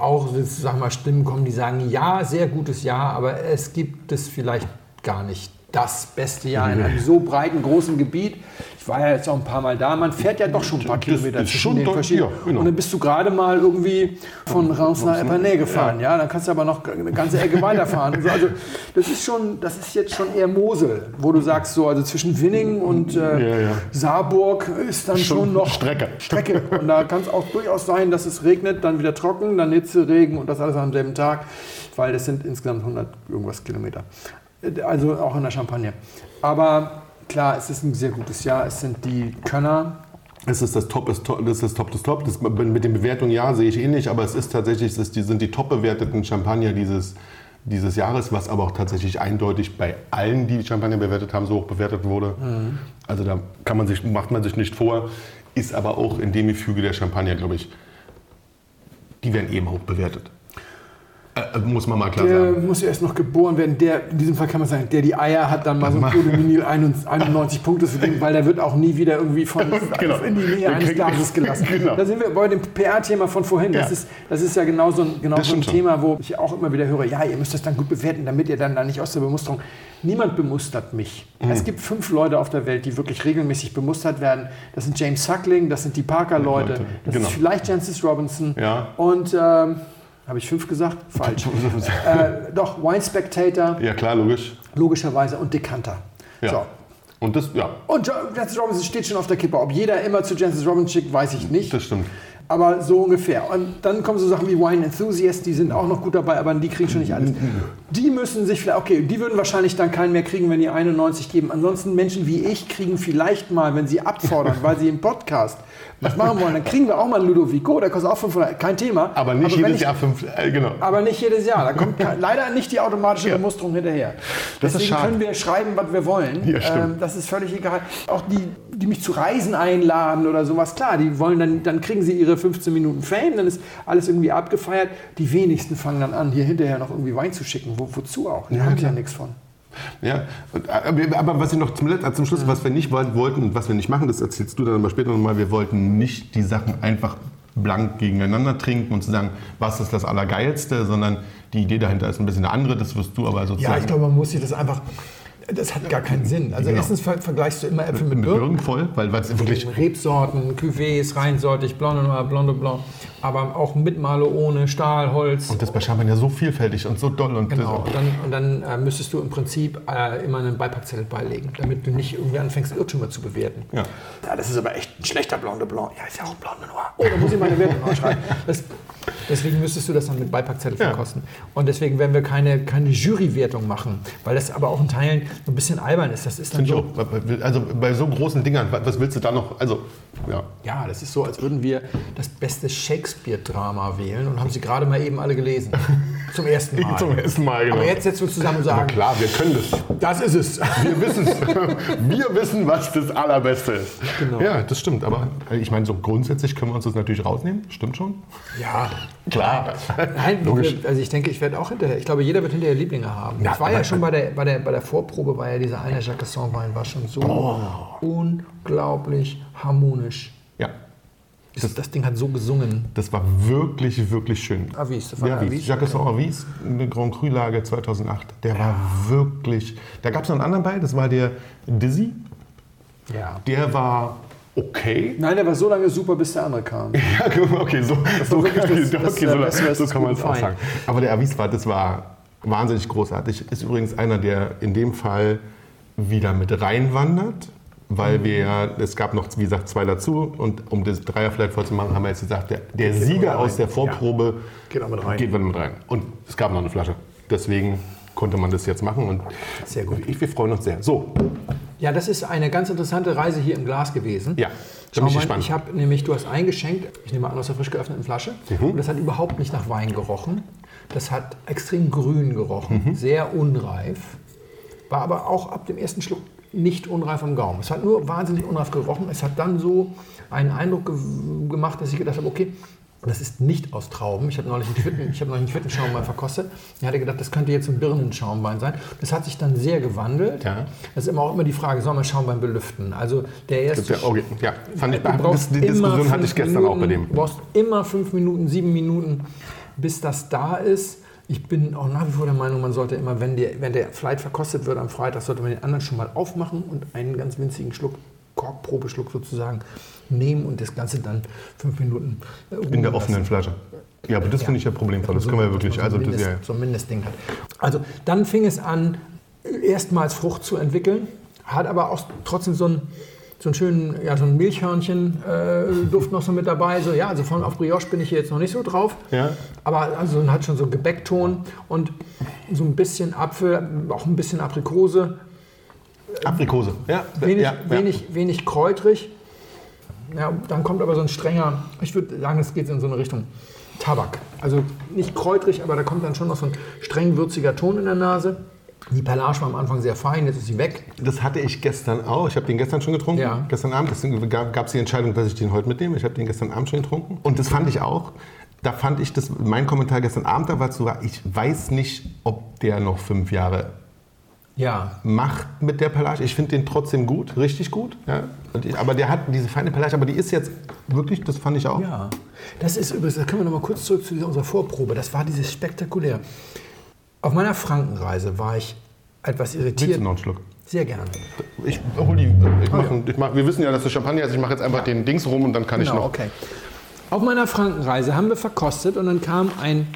auch, sag mal, Stimmen kommen, die sagen, ja, sehr gutes Jahr, aber es gibt es vielleicht gar nicht das beste Jahr in einem so breiten, großen Gebiet. Ich war ja jetzt auch ein paar Mal da, man fährt ja doch schon ein paar Das Kilometer ist zwischen schon den verschiedenen. ja, genau. Und dann bist du gerade mal irgendwie von Reims nach Epernay gefahren, ja. dann kannst du aber noch eine ganze Ecke weiterfahren. So. Also das ist schon, das ist jetzt schon eher Mosel, wo du sagst so, also zwischen Winning und äh, Ja, ja. Saarburg ist dann schon, Schon noch Strecke. Strecke. Und da kann es auch durchaus sein, dass es regnet, dann wieder trocken, dann Hitze, Regen und das alles am selben Tag, weil das sind insgesamt 100 irgendwas Kilometer. Also auch in der Champagne. Aber klar, es ist ein sehr gutes Jahr. Es sind die Könner. Es ist das Top, ist Top, das ist das Top des Top. Das, mit den Bewertungen ja, sehe ich ähnlich, aber es ist tatsächlich, es sind die top bewerteten Champagner dieses, dieses Jahres, was aber auch tatsächlich eindeutig bei allen, die Champagner bewertet haben, so hoch bewertet wurde. Also da kann man sich, macht man sich nicht vor, ist aber auch in dem Gefüge der Champagner, glaube ich, die werden eben hoch bewertet. Äh, muss man mal klar Der sagen. muss ja erst noch geboren werden. Der, in diesem Fall kann man sagen, der die Eier hat, dann mal so ein Polyminil 91 Punkte zu geben, weil der wird auch nie wieder irgendwie von Genau. in die Nähe Der eines Glases gelassen. Genau. Da sind wir bei dem PR-Thema von vorhin. Das, Ja. ist, das ist ja genau so ein, genau Das so ein. Thema, wo ich auch immer wieder höre, ja, ihr müsst das dann gut bewerten, damit ihr dann da nicht aus der Bemusterung... Niemand bemustert mich. Mhm. Es gibt fünf Leute auf der Welt, die wirklich regelmäßig bemustert werden. Das sind James Suckling, das sind die Parker-Leute, Leute, das genau. ist vielleicht Jancis Robinson Ja. und... Ähm, habe ich fünf gesagt? Falsch. äh, doch, Wine Spectator, Ja, klar, logisch. logischerweise, und Decanter. Ja. So. Und das, ja, Und Jancis Robinson steht schon auf der Kippe. Ob jeder immer zu Jancis Robinson schickt, weiß ich nicht. das stimmt. Aber so ungefähr. Und dann kommen so Sachen wie Wine Enthusiast, die sind auch noch gut dabei, aber die kriegen schon nicht alles. Die müssen sich vielleicht, okay, die würden wahrscheinlich dann keinen mehr kriegen, wenn die 91 geben. Ansonsten Menschen wie ich kriegen vielleicht mal, wenn sie abfordern, weil sie im Podcast was machen wollen, dann kriegen wir auch mal einen Ludovico, der kostet auch 500, kein Thema. Aber nicht wenn jedes ich- Jahr fünf, äh, genau. aber nicht jedes Jahr. Da kommt leider nicht die automatische Bemusterung hinterher. Das ist Deswegen können wir schreiben, was wir wollen. Ja. Ähm, das ist völlig egal. Auch die, die mich zu Reisen einladen oder sowas, klar, die wollen dann, dann kriegen sie ihre 15 Minuten Fame, dann ist alles irgendwie abgefeiert. Die wenigsten fangen dann an, hier hinterher noch irgendwie Wein zu schicken. Wo, wozu auch? Die haben ja nichts von. Ja, äh, aber was ich noch zum, äh, zum Schluss, was wir nicht wollten und was wir nicht machen, das erzählst du dann aber später nochmal, wir wollten nicht die Sachen einfach blank gegeneinander trinken und zu sagen, was ist das Allergeilste, sondern die Idee dahinter ist ein bisschen eine andere, das wirst du aber sozusagen... Ja, ich glaube, man muss sich das einfach. Das hat gar keinen Sinn. Also Genau. erstens ver vergleichst du immer Äpfel mit mit Birnen. Birnen voll, weil weil es wirklich... Rebsorten, Cuvées, reinsortig, Blonde Noir, Blonde Blanc, aber auch mit Malo ohne, Stahl, Holz. Und das bei Champagner so vielfältig und so doll. Und Genau, und dann, und dann äh, müsstest du im Prinzip äh, immer einen Beipackzettel beilegen, damit du nicht irgendwie anfängst, Irrtümer zu bewerten. Ja. Ja, das ist aber echt ein schlechter Blonde Blanc. Ja, ist ja auch ein Blonde Noir. Oh, da muss ich meine Wertung aufschreiben. Das, deswegen müsstest du das dann mit Beipackzettel Ja. verkosten. Und deswegen werden wir keine, keine Jurywertung machen, weil das aber auch in Teilen ein bisschen albern ist. Das ist dann so. Also bei so großen Dingern, was willst du da noch? Also, ja. ja, das ist so, als würden wir das beste Shakespeare-Drama wählen und haben sie gerade mal eben alle gelesen. Zum ersten Mal. Zum ersten Mal, genau. Aber jetzt setzen wir zusammen und sagen, klar, wir können das. das ist es. Wir wissen es. Wir wissen, was das Allerbeste ist. Genau. Ja, das stimmt. Aber ich meine, so grundsätzlich können wir uns das natürlich rausnehmen. Stimmt schon. Ja, Klar. Nein, Logisch. also ich denke, ich werde auch hinterher. Ich glaube, jeder wird hinterher Lieblinge haben. Ja, das war ja aber- schon bei der, bei, der, bei der Vorprobe, war ja dieser eine Jacques Wein war schon so Oh. unglaublich harmonisch. Ja. Das, das Ding hat so gesungen. Das war wirklich, wirklich schön. Avis, das war Ja, Avis. Avis. Jacques Avis, eine Grand Cru-Lage 2008. Der war wirklich. Da gab es noch einen anderen bei, das war der Dizzy. Ja. Der war okay. Nein, der war so lange super, bis der andere kam. Ja, okay, so, so, wirklich das- das, okay, äh, so, so kann man es auch sagen. Aber der Avis war, das war wahnsinnig großartig. Ist übrigens einer, der in dem Fall wieder mit reinwandert, weil wir ja, es gab noch, wie gesagt, zwei dazu und um das Dreier vielleicht vorzumachen, haben wir jetzt gesagt, der, der Geht Sieger aus der Vorprobe Geht auch mit rein. geht mit rein. Und es gab noch eine Flasche. Deswegen konnte man das jetzt machen und Sehr gut. Ich, wir freuen uns sehr. So, Ja, das ist eine ganz interessante Reise hier im Glas gewesen. ja, Schau mal, gespannt. ich habe nämlich, du hast eingeschenkt, ich nehme an aus der frisch geöffneten Flasche, Mhm. und das hat überhaupt nicht nach Wein gerochen. Das hat extrem grün gerochen, Mhm. sehr unreif, war aber auch ab dem ersten Schluck nicht unreif am Gaumen. Es hat nur wahnsinnig unreif gerochen. Es hat dann so einen Eindruck ge gemacht, dass ich gedacht habe, okay, das ist nicht aus Trauben. Ich habe neulich einen Quitten, ich habe neulich einen verkostet. Ich hatte gedacht, das könnte jetzt ein Birnenschaumwein sein. Das hat sich dann sehr gewandelt. Ja. Das ist immer auch immer die Frage, soll man Schaumwein belüften? Also der erste Ja, okay, ja, fand ich, das, die Diskussion hatte ich gestern auch bei Minuten, dem. Du brauchst immer fünf Minuten, sieben Minuten, bis das da ist. Ich bin auch nach wie vor der Meinung, man sollte immer, wenn der, wenn der Flight verkostet wird am Freitag, sollte man den anderen schon mal aufmachen und einen ganz winzigen Schluck, Korkprobeschluck sozusagen, nehmen und das Ganze dann fünf Minuten äh, In der offenen. Flasche. Ja, aber das Ja. finde ich ja problemvoll. Das So- können wir dass wirklich. man Also, so, ein das, ja, Mindest, so ein Mindestding hat. Also dann fing es an, erstmals Frucht zu entwickeln, hat aber auch trotzdem so einen, so einen schönen, ja, so einen Milchhörnchen-Duft noch so mit dabei. So, ja, also von auf Brioche bin ich hier jetzt noch nicht so drauf. Ja. Aber also hat schon so Gebäckton und so ein bisschen Apfel, auch ein bisschen Aprikose. Aprikose. Ja, Wenig, ja, ja. wenig, wenig kräutrig. Ja, dann kommt aber so ein strenger, ich würde sagen, es geht in so eine Richtung Tabak. Also nicht kräutrig, aber da kommt dann schon noch so ein streng würziger Ton in der Nase. Die Perlage war am Anfang sehr fein, jetzt ist sie weg. Das hatte ich gestern auch. Ich habe den gestern schon getrunken. Ja. Gestern Abend. Deswegen gab es die Entscheidung, dass ich den heute mitnehme. Ich habe den gestern Abend schon getrunken. Und das fand ich auch. Da fand ich das, mein Kommentar gestern Abend dazu war, ich weiß nicht, ob der noch fünf Jahre Ja, macht mit der Perlage. Ich finde den trotzdem gut, richtig gut. Ja. Ich, aber der hat diese feine Perlage, aber die ist jetzt wirklich, das fand ich auch. ja. Das ist übrigens, da können wir noch mal kurz zurück zu dieser, unserer Vorprobe. Das war dieses spektakulär. Auf meiner Frankenreise war ich etwas Willst irritiert. du noch einen Schluck? Sehr gerne. Ich hol die. Ich mach, ich mach, wir wissen ja, dass du Champagner ist. Ich mache jetzt einfach den Dings rum und dann kann ich Genau, noch. okay. Auf meiner Frankenreise haben wir verkostet und dann kam ein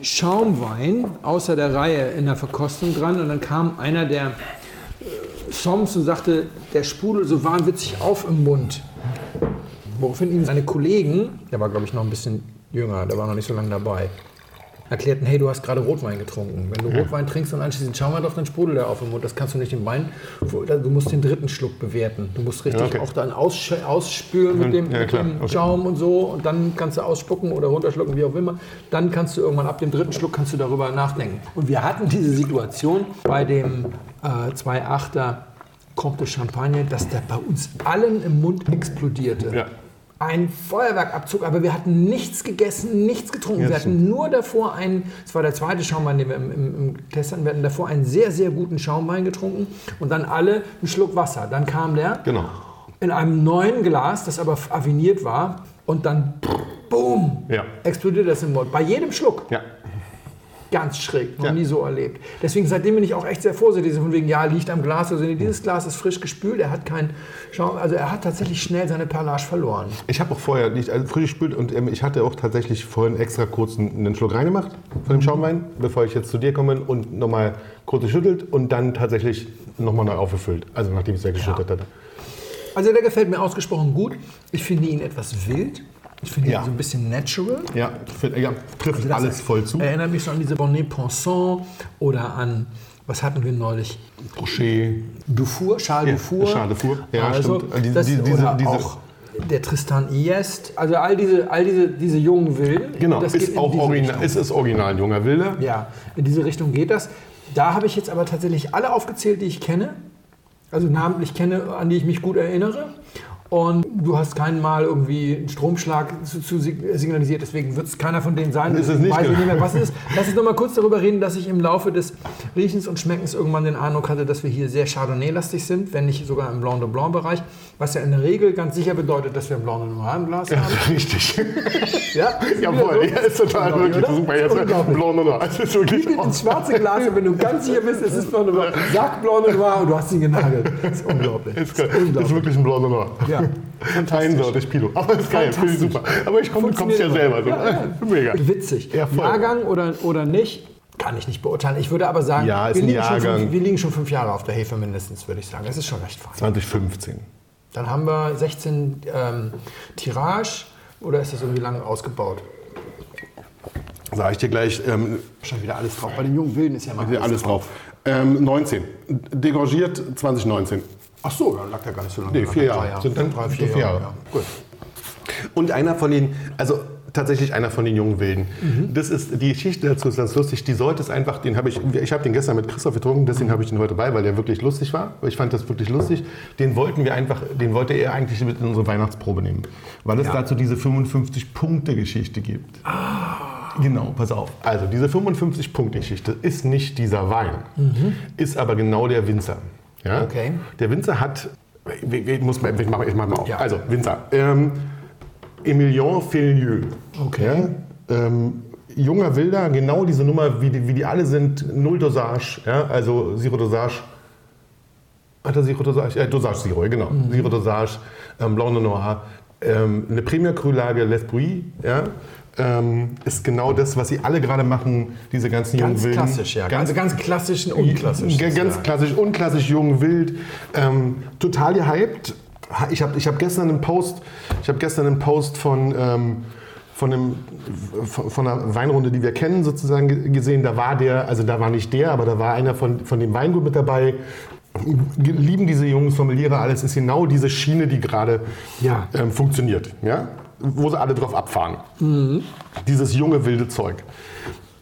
Schaumwein außer der Reihe in der Verkostung dran und dann kam einer der äh, Soms und sagte, der sprudelt so wahnwitzig auf im Mund. Woraufhin ihm seine Kollegen, der war glaube ich noch ein bisschen jünger, der war noch nicht so lange dabei, erklärten, hey, du hast gerade Rotwein getrunken. Wenn du Rotwein trinkst und anschließend Schaumwein dann sprudelt er auf im Mund. Das kannst du nicht im Wein. Du musst den dritten Schluck bewerten. Du musst richtig Ja, okay. auch dann aussch ausspülen mit dem, Ja, klar, okay. Schaum und so und dann kannst du ausspucken oder runterschlucken, wie auch immer. Dann kannst du irgendwann ab dem dritten Schluck kannst du darüber nachdenken. Und wir hatten diese Situation bei dem äh, 2,8er Comte de Champagne, dass der bei uns allen im Mund explodierte. Ja. Ein Feuerwerkabzug, aber wir hatten nichts gegessen, nichts getrunken. Wir hatten nur davor einen, das war der zweite Schaumwein, den wir im, im, im Test hatten, wir hatten davor einen sehr, sehr guten Schaumwein getrunken und dann alle einen Schluck Wasser. Dann kam der Genau. in einem neuen Glas, das aber aviniert war und dann boom, Ja. explodiert das im Mund. Bei jedem Schluck. Ja. Ganz schräg, noch Ja. nie so erlebt. Deswegen seitdem bin ich auch echt sehr vorsichtig. Von wegen, ja, liegt am Glas. Also dieses Glas ist frisch gespült. Er hat keinen Schaum. Also er hat tatsächlich schnell seine Perlage verloren. Ich habe auch vorher nicht also frisch gespült und ähm, ich hatte auch tatsächlich vorhin extra kurz einen, Schluck reingemacht von dem Schaumwein, bevor ich jetzt zu dir komme und nochmal kurz geschüttelt und dann tatsächlich nochmal neu aufgefüllt. Also nachdem ich es weggeschüttet hatte. Also der gefällt mir ausgesprochen gut. Ich finde ihn etwas wild. Ich finde Ja. so ein bisschen natural. Ja, find- ja trifft Also alles voll zu. Erinnert mich so an diese Bonnet Pensant oder an, was hatten wir neulich? Brochet. Dufour, Charles Ja, Dufour. Charles Dufour. Ja, also, stimmt. Diese- das, diese- diese- diese- auch der Tristan Iest. Also all diese, all diese, diese jungen Wilden. Genau, das ist auch original, ist es original junger Wilder. Ja, in diese Richtung geht das. Da habe ich jetzt aber tatsächlich alle aufgezählt, die ich kenne. Also namentlich kenne, an die ich mich gut erinnere. Und du hast keinen Mal irgendwie einen Stromschlag zu, zu sig- signalisiert, deswegen wird es keiner von denen sein. Ist es nicht, Weiß genau. nicht mehr, was es ist. Lass uns noch mal kurz darüber reden, dass ich im Laufe des Riechens und Schmeckens irgendwann den Eindruck hatte, dass wir hier sehr Chardonnay-lastig sind, wenn nicht sogar im Blanc de Blanc-Bereich. Was ja in der Regel ganz sicher bedeutet, dass wir ein Blanc de Noir im Glas haben. Richtig. Ja, Jawohl, ja, ist total Unglaublich, wirklich oder? super. Jetzt Unglaublich. De Noir. Es ist wirklich mir ins schwarze Glas wenn du ganz sicher bist, es ist de Noir. Sag de Noir und du hast ihn genagelt. Das ist unglaublich. ist, geil. ist wirklich ein de Noir. Ja, Einseitig Pilo. Aber ist geil, finde ich super. Aber ich komm, du kommst ja selber. So. Mega. Witzig. Ja. Jahrgang oder, oder nicht, kann ich nicht beurteilen. Ich würde aber sagen, Ja, ist wir, liegen fünf, wir liegen schon fünf Jahre auf der Hefe mindestens, würde ich sagen. Das ist schon recht fein. 2015. Dann haben wir 16 ähm, Tirage oder ist das irgendwie lange ausgebaut? Sag ich dir gleich, ähm, Schon wieder alles drauf. Bei den jungen Wilden ist ja mal hier alles drauf. Ähm, 19. Degorgiert 2019. Ach so, dann lag der gar nicht so lange. Nee, vier Jahre. Drei Sind dann drei, vier vier Jahre. Jahre. Ja. Gut. Und einer von den, also tatsächlich einer von den jungen Wilden. Das ist die Geschichte dazu ist ganz lustig. Die sollte es einfach, den habe ich, ich habe den gestern mit Christoph getrunken, deswegen habe ich den heute bei, weil der wirklich lustig war. Ich fand das wirklich lustig. Den wollten wir einfach, den wollte er eigentlich mit in unsere Weihnachtsprobe nehmen, weil es dazu diese 55 Punkte Geschichte gibt. Genau, pass auf. Also diese 55 Punkte Geschichte ist nicht dieser Wein, ist aber genau der Winzer. Ja? Okay. Der Winzer hat, ich, ich muss ich mache mach mal auf. Ja. Also Winzer. Ähm, Emilien Felieux. Okay. Ja, ähm, junger Wilder, genau diese Nummer, wie die, wie die alle sind, null Dosage, ja, also Zero Dosage. Hat er Zero Dosage? Äh, Dosage Zero, genau. Mhm. Zero Dosage, ähm, Blanc de Noir, ähm, eine Premier Cru-Lage Les Brouilles, ja, ähm, ist genau das, was sie alle gerade machen, diese ganzen Ganz jungen Wilden. klassisch, ja. also ganz klassisch und unklassisch. Ganz klassisch, unklassisch, jung, wild, ähm, total gehypt. Ich habe ich hab gestern einen Post, ich habe gestern einen Post von, ähm, von, einem, von, einer Weinrunde, die wir kennen, sozusagen ge- gesehen. Da war der, also da war nicht der, aber da war einer von, von dem Weingut mit dabei. Lieben diese Jungs, Sommeliere, alles ist genau diese Schiene, die gerade Ja. ähm, funktioniert. Ja? Wo sie alle drauf abfahren. Dieses junge, wilde Zeug.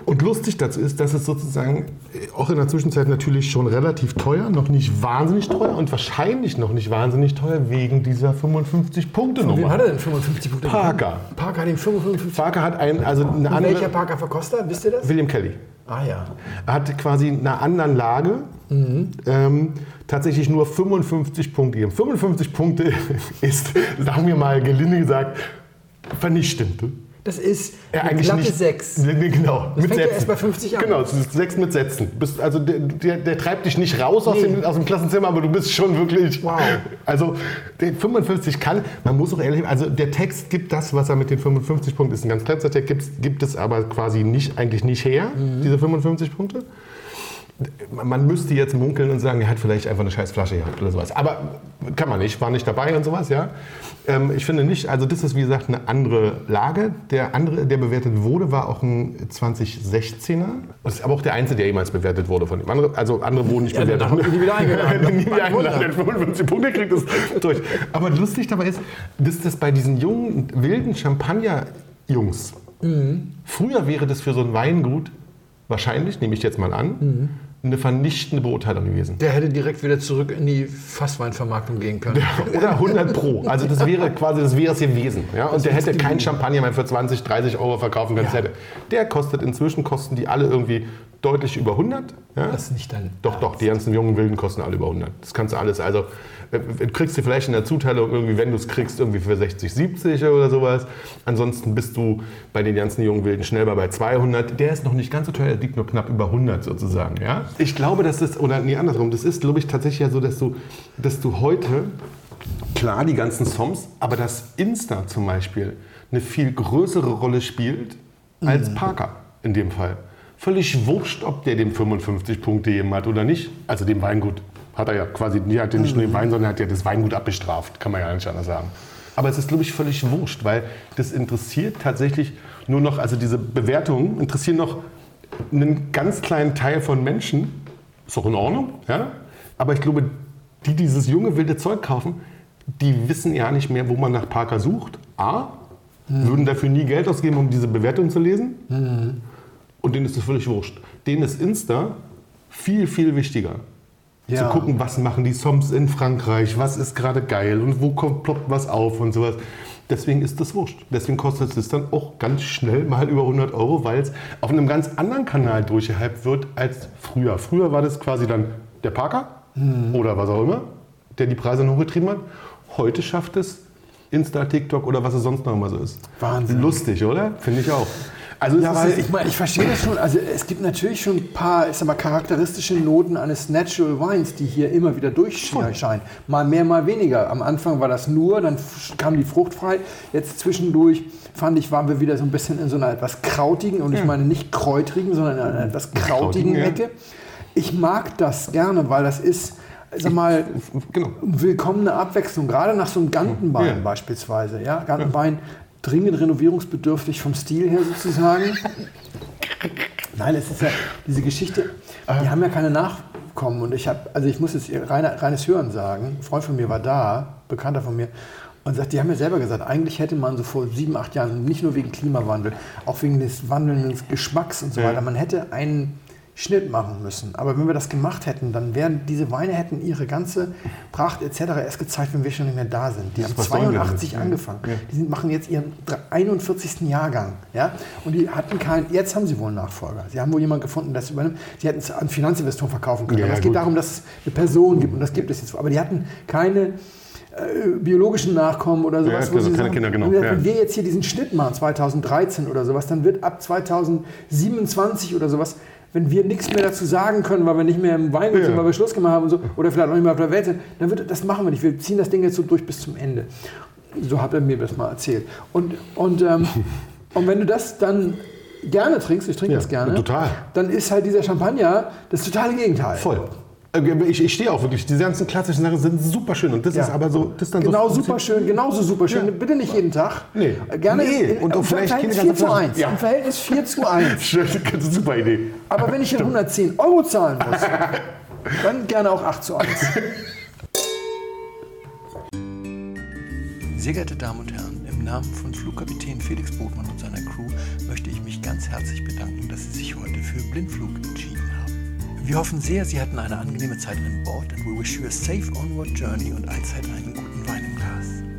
Und lustig dazu ist, dass es sozusagen äh, auch in der Zwischenzeit natürlich schon relativ teuer, noch nicht wahnsinnig teuer und wahrscheinlich noch nicht wahnsinnig teuer wegen dieser 55-Punkte-Nummer. Wen hat er denn 55 Punkte? Parker. Parker hat ihm 55 Parker hat ein, also eine Und welcher andere. Parker verkostet? Wisst ihr das? William Kelly. Ah ja. Er hat quasi in einer anderen Lage ähm, tatsächlich nur 55 Punkte gegeben. 55 Punkte ist, sagen wir mal gelinde gesagt, vernichtend. Das ist Ja, eine glatte nicht. 6. Nee, Genau, mit fängt ja Sätzen. erst bei 50 an. Genau, es ist 6 mit Sätzen. Bist, also der, der, der treibt dich nicht raus aus, dem, aus dem Klassenzimmer, aber du bist schon wirklich. Wow. Also der 55 kann, man muss auch ehrlich, also der Text gibt das, was er mit den 55 Punkten ist, ein ganz kleiner Text, gibt, gibt es aber quasi nicht, eigentlich nicht her, Mhm. diese 55 Punkte. Man müsste jetzt munkeln und sagen, er hat vielleicht einfach eine scheiß Flasche gehabt oder sowas. Aber kann man nicht, war nicht dabei und sowas, ja. Ähm, ich finde nicht, also das ist wie gesagt eine andere Lage. Der andere, der bewertet wurde, war auch ein 2016er. Das ist aber auch der einzige, der jemals bewertet wurde von ihm. Andere, also andere wurden nicht bewertet. danach haben wir die wieder eingeladen. nie wieder eingeladen. Der 55 Punkte kriegt das durch. Aber lustig dabei ist, dass das bei diesen jungen, wilden Champagner-Jungs, Mhm. früher wäre das für so ein Weingut wahrscheinlich, nehme ich jetzt mal an, Mhm. Eine vernichtende Beurteilung gewesen. Der hätte direkt wieder zurück in die Fassweinvermarktung gehen können. Oder 100 Pro. Also das wäre quasi, das wäre es gewesen. Ja? Und der hätte keinen Champagner mehr für 20, 30 Euro verkaufen können. Das Ja. Der kostet inzwischen, kosten die alle irgendwie deutlich über 100. Ja? Das ist nicht dein Doch, doch, die ganzen jungen Wilden kosten alle über 100. Das kannst du alles. Also äh, du kriegst du vielleicht in der Zuteilung irgendwie, wenn du es kriegst, irgendwie für 60, 70 oder sowas. Ansonsten bist du bei den ganzen jungen Wilden schnell mal bei 200. Der ist noch nicht ganz so teuer, der liegt nur knapp über 100 sozusagen. Ja? Ich glaube, dass das, oder nee, andersrum, das ist, glaube ich, tatsächlich ja so, dass du, dass du heute, klar, die ganzen Songs, aber dass Insta zum Beispiel eine viel größere Rolle spielt als Parker in dem Fall. Völlig wurscht, ob der dem 55 Punkte gegeben hat oder nicht. Also dem Weingut hat er ja quasi, die hat ja nicht nur den Wein, sondern hat ja das Weingut abbestraft, kann man ja nicht anders sagen. Aber es ist, glaube ich, völlig wurscht, weil das interessiert tatsächlich nur noch, also diese Bewertungen interessieren noch einen ganz kleinen Teil von Menschen. Ist auch in Ordnung, ja? Aber ich glaube, die dieses junge wilde Zeug kaufen, die wissen ja nicht mehr, wo man nach Parker sucht. A, würden dafür nie Geld ausgeben, um diese Bewertung zu lesen. Und denen ist das völlig wurscht. Denen ist Insta viel, viel wichtiger. Ja. Zu gucken, was machen die Soms in Frankreich, was ist gerade geil und wo kommt, ploppt was auf und sowas. Deswegen ist das wurscht. Deswegen kostet es dann auch ganz schnell mal über 100 Euro, weil es auf einem ganz anderen Kanal durchgehypt wird als früher. Früher war das quasi dann der Parker oder was auch immer, der die Preise noch hochgetrieben hat. Heute schafft es Insta, TikTok oder was es sonst noch immer so ist. Wahnsinn. Lustig, oder? Finde ich auch. Also Ja, weil ich meine, ich verstehe das schon. Also es gibt natürlich schon ein paar, ich sag mal, charakteristische Noten eines Natural Wines, die hier immer wieder durchscheinen. Mal mehr, mal weniger. Am Anfang war das nur, dann kam die Frucht frei. Jetzt zwischendurch fand ich, waren wir wieder so ein bisschen in so einer etwas krautigen, und ich meine nicht kräutrigen, sondern in einer etwas krautigen Krautigen, ja. Ecke. Ich mag das gerne, weil das ist, sag mal, genau. willkommene Abwechslung, gerade nach so einem Gantenbein Ja. beispielsweise. Ja? Gantenbein dringend renovierungsbedürftig vom Stil her sozusagen. Nein, es ist ja diese Geschichte, die haben ja keine Nachkommen. Und ich habe, also ich muss jetzt rein, reines Hören sagen, ein Freund von mir war da, Bekannter von mir, und sagt, die haben ja selber gesagt, eigentlich hätte man so vor sieben, acht Jahren, nicht nur wegen Klimawandel, auch wegen des wandelnden Geschmacks und so weiter, man hätte einen Schnitt machen müssen. Aber wenn wir das gemacht hätten, dann wären diese Weine hätten ihre ganze Pracht etc. erst gezeigt, wenn wir schon nicht mehr da sind. Die haben sollen wir 82 damit? Ja. angefangen. Ja. Die sind, machen jetzt ihren 41. Jahrgang. Ja? Und die hatten keinen, jetzt haben sie wohl einen Nachfolger. Sie haben wohl jemanden gefunden, der das übernimmt. Die hätten es an Finanzinvestoren verkaufen können. Ja, Aber es geht darum, dass es eine Person gibt und das gibt es jetzt. Aber die hatten keine äh, biologischen Nachkommen oder sowas. Ja, wo also sie keine sagen, Kinder, genau, Wenn ja. wir jetzt hier diesen Schnitt machen, 2013 oder sowas, dann wird ab 2027 oder sowas, wenn wir nichts mehr dazu sagen können, weil wir nicht mehr im Weingut sind, weil wir Schluss gemacht haben und so, oder vielleicht auch nicht mehr auf der Welt sind, dann wird, das machen wir nicht. Wir ziehen das Ding jetzt so durch bis zum Ende. So hat er mir das mal erzählt. Und, und, ähm, und wenn du das dann gerne trinkst, ich trinke Ja, das gerne, total. dann ist halt dieser Champagner das totale Gegenteil. Voll. Äh, Ich, ich stehe auch wirklich, diese ganzen klassischen Sachen sind super schön. Und das Ja. ist aber so, das ist dann Genau so super schön, genauso super schön. Ja. Bitte nicht jeden Tag. Nee. Gerne Nee, und auch im vielleicht Verhältnis keine 4 zu ganze 1. Flasche. Ja. Im Verhältnis 4 zu 1. Schön, das ist eine super Idee. Aber wenn ich hier 110 Euro zahlen muss, dann gerne auch 8 zu 1. Sehr geehrte Damen und Herren, im Namen von Flugkapitän Felix Botmann und seiner Crew möchte ich mich ganz herzlich bedanken, dass Sie sich heute für Blindflug entschieden haben. Wir hoffen sehr, Sie hatten eine angenehme Zeit an Bord and we wish you a safe onward journey und allzeit einen guten Wein im Glas.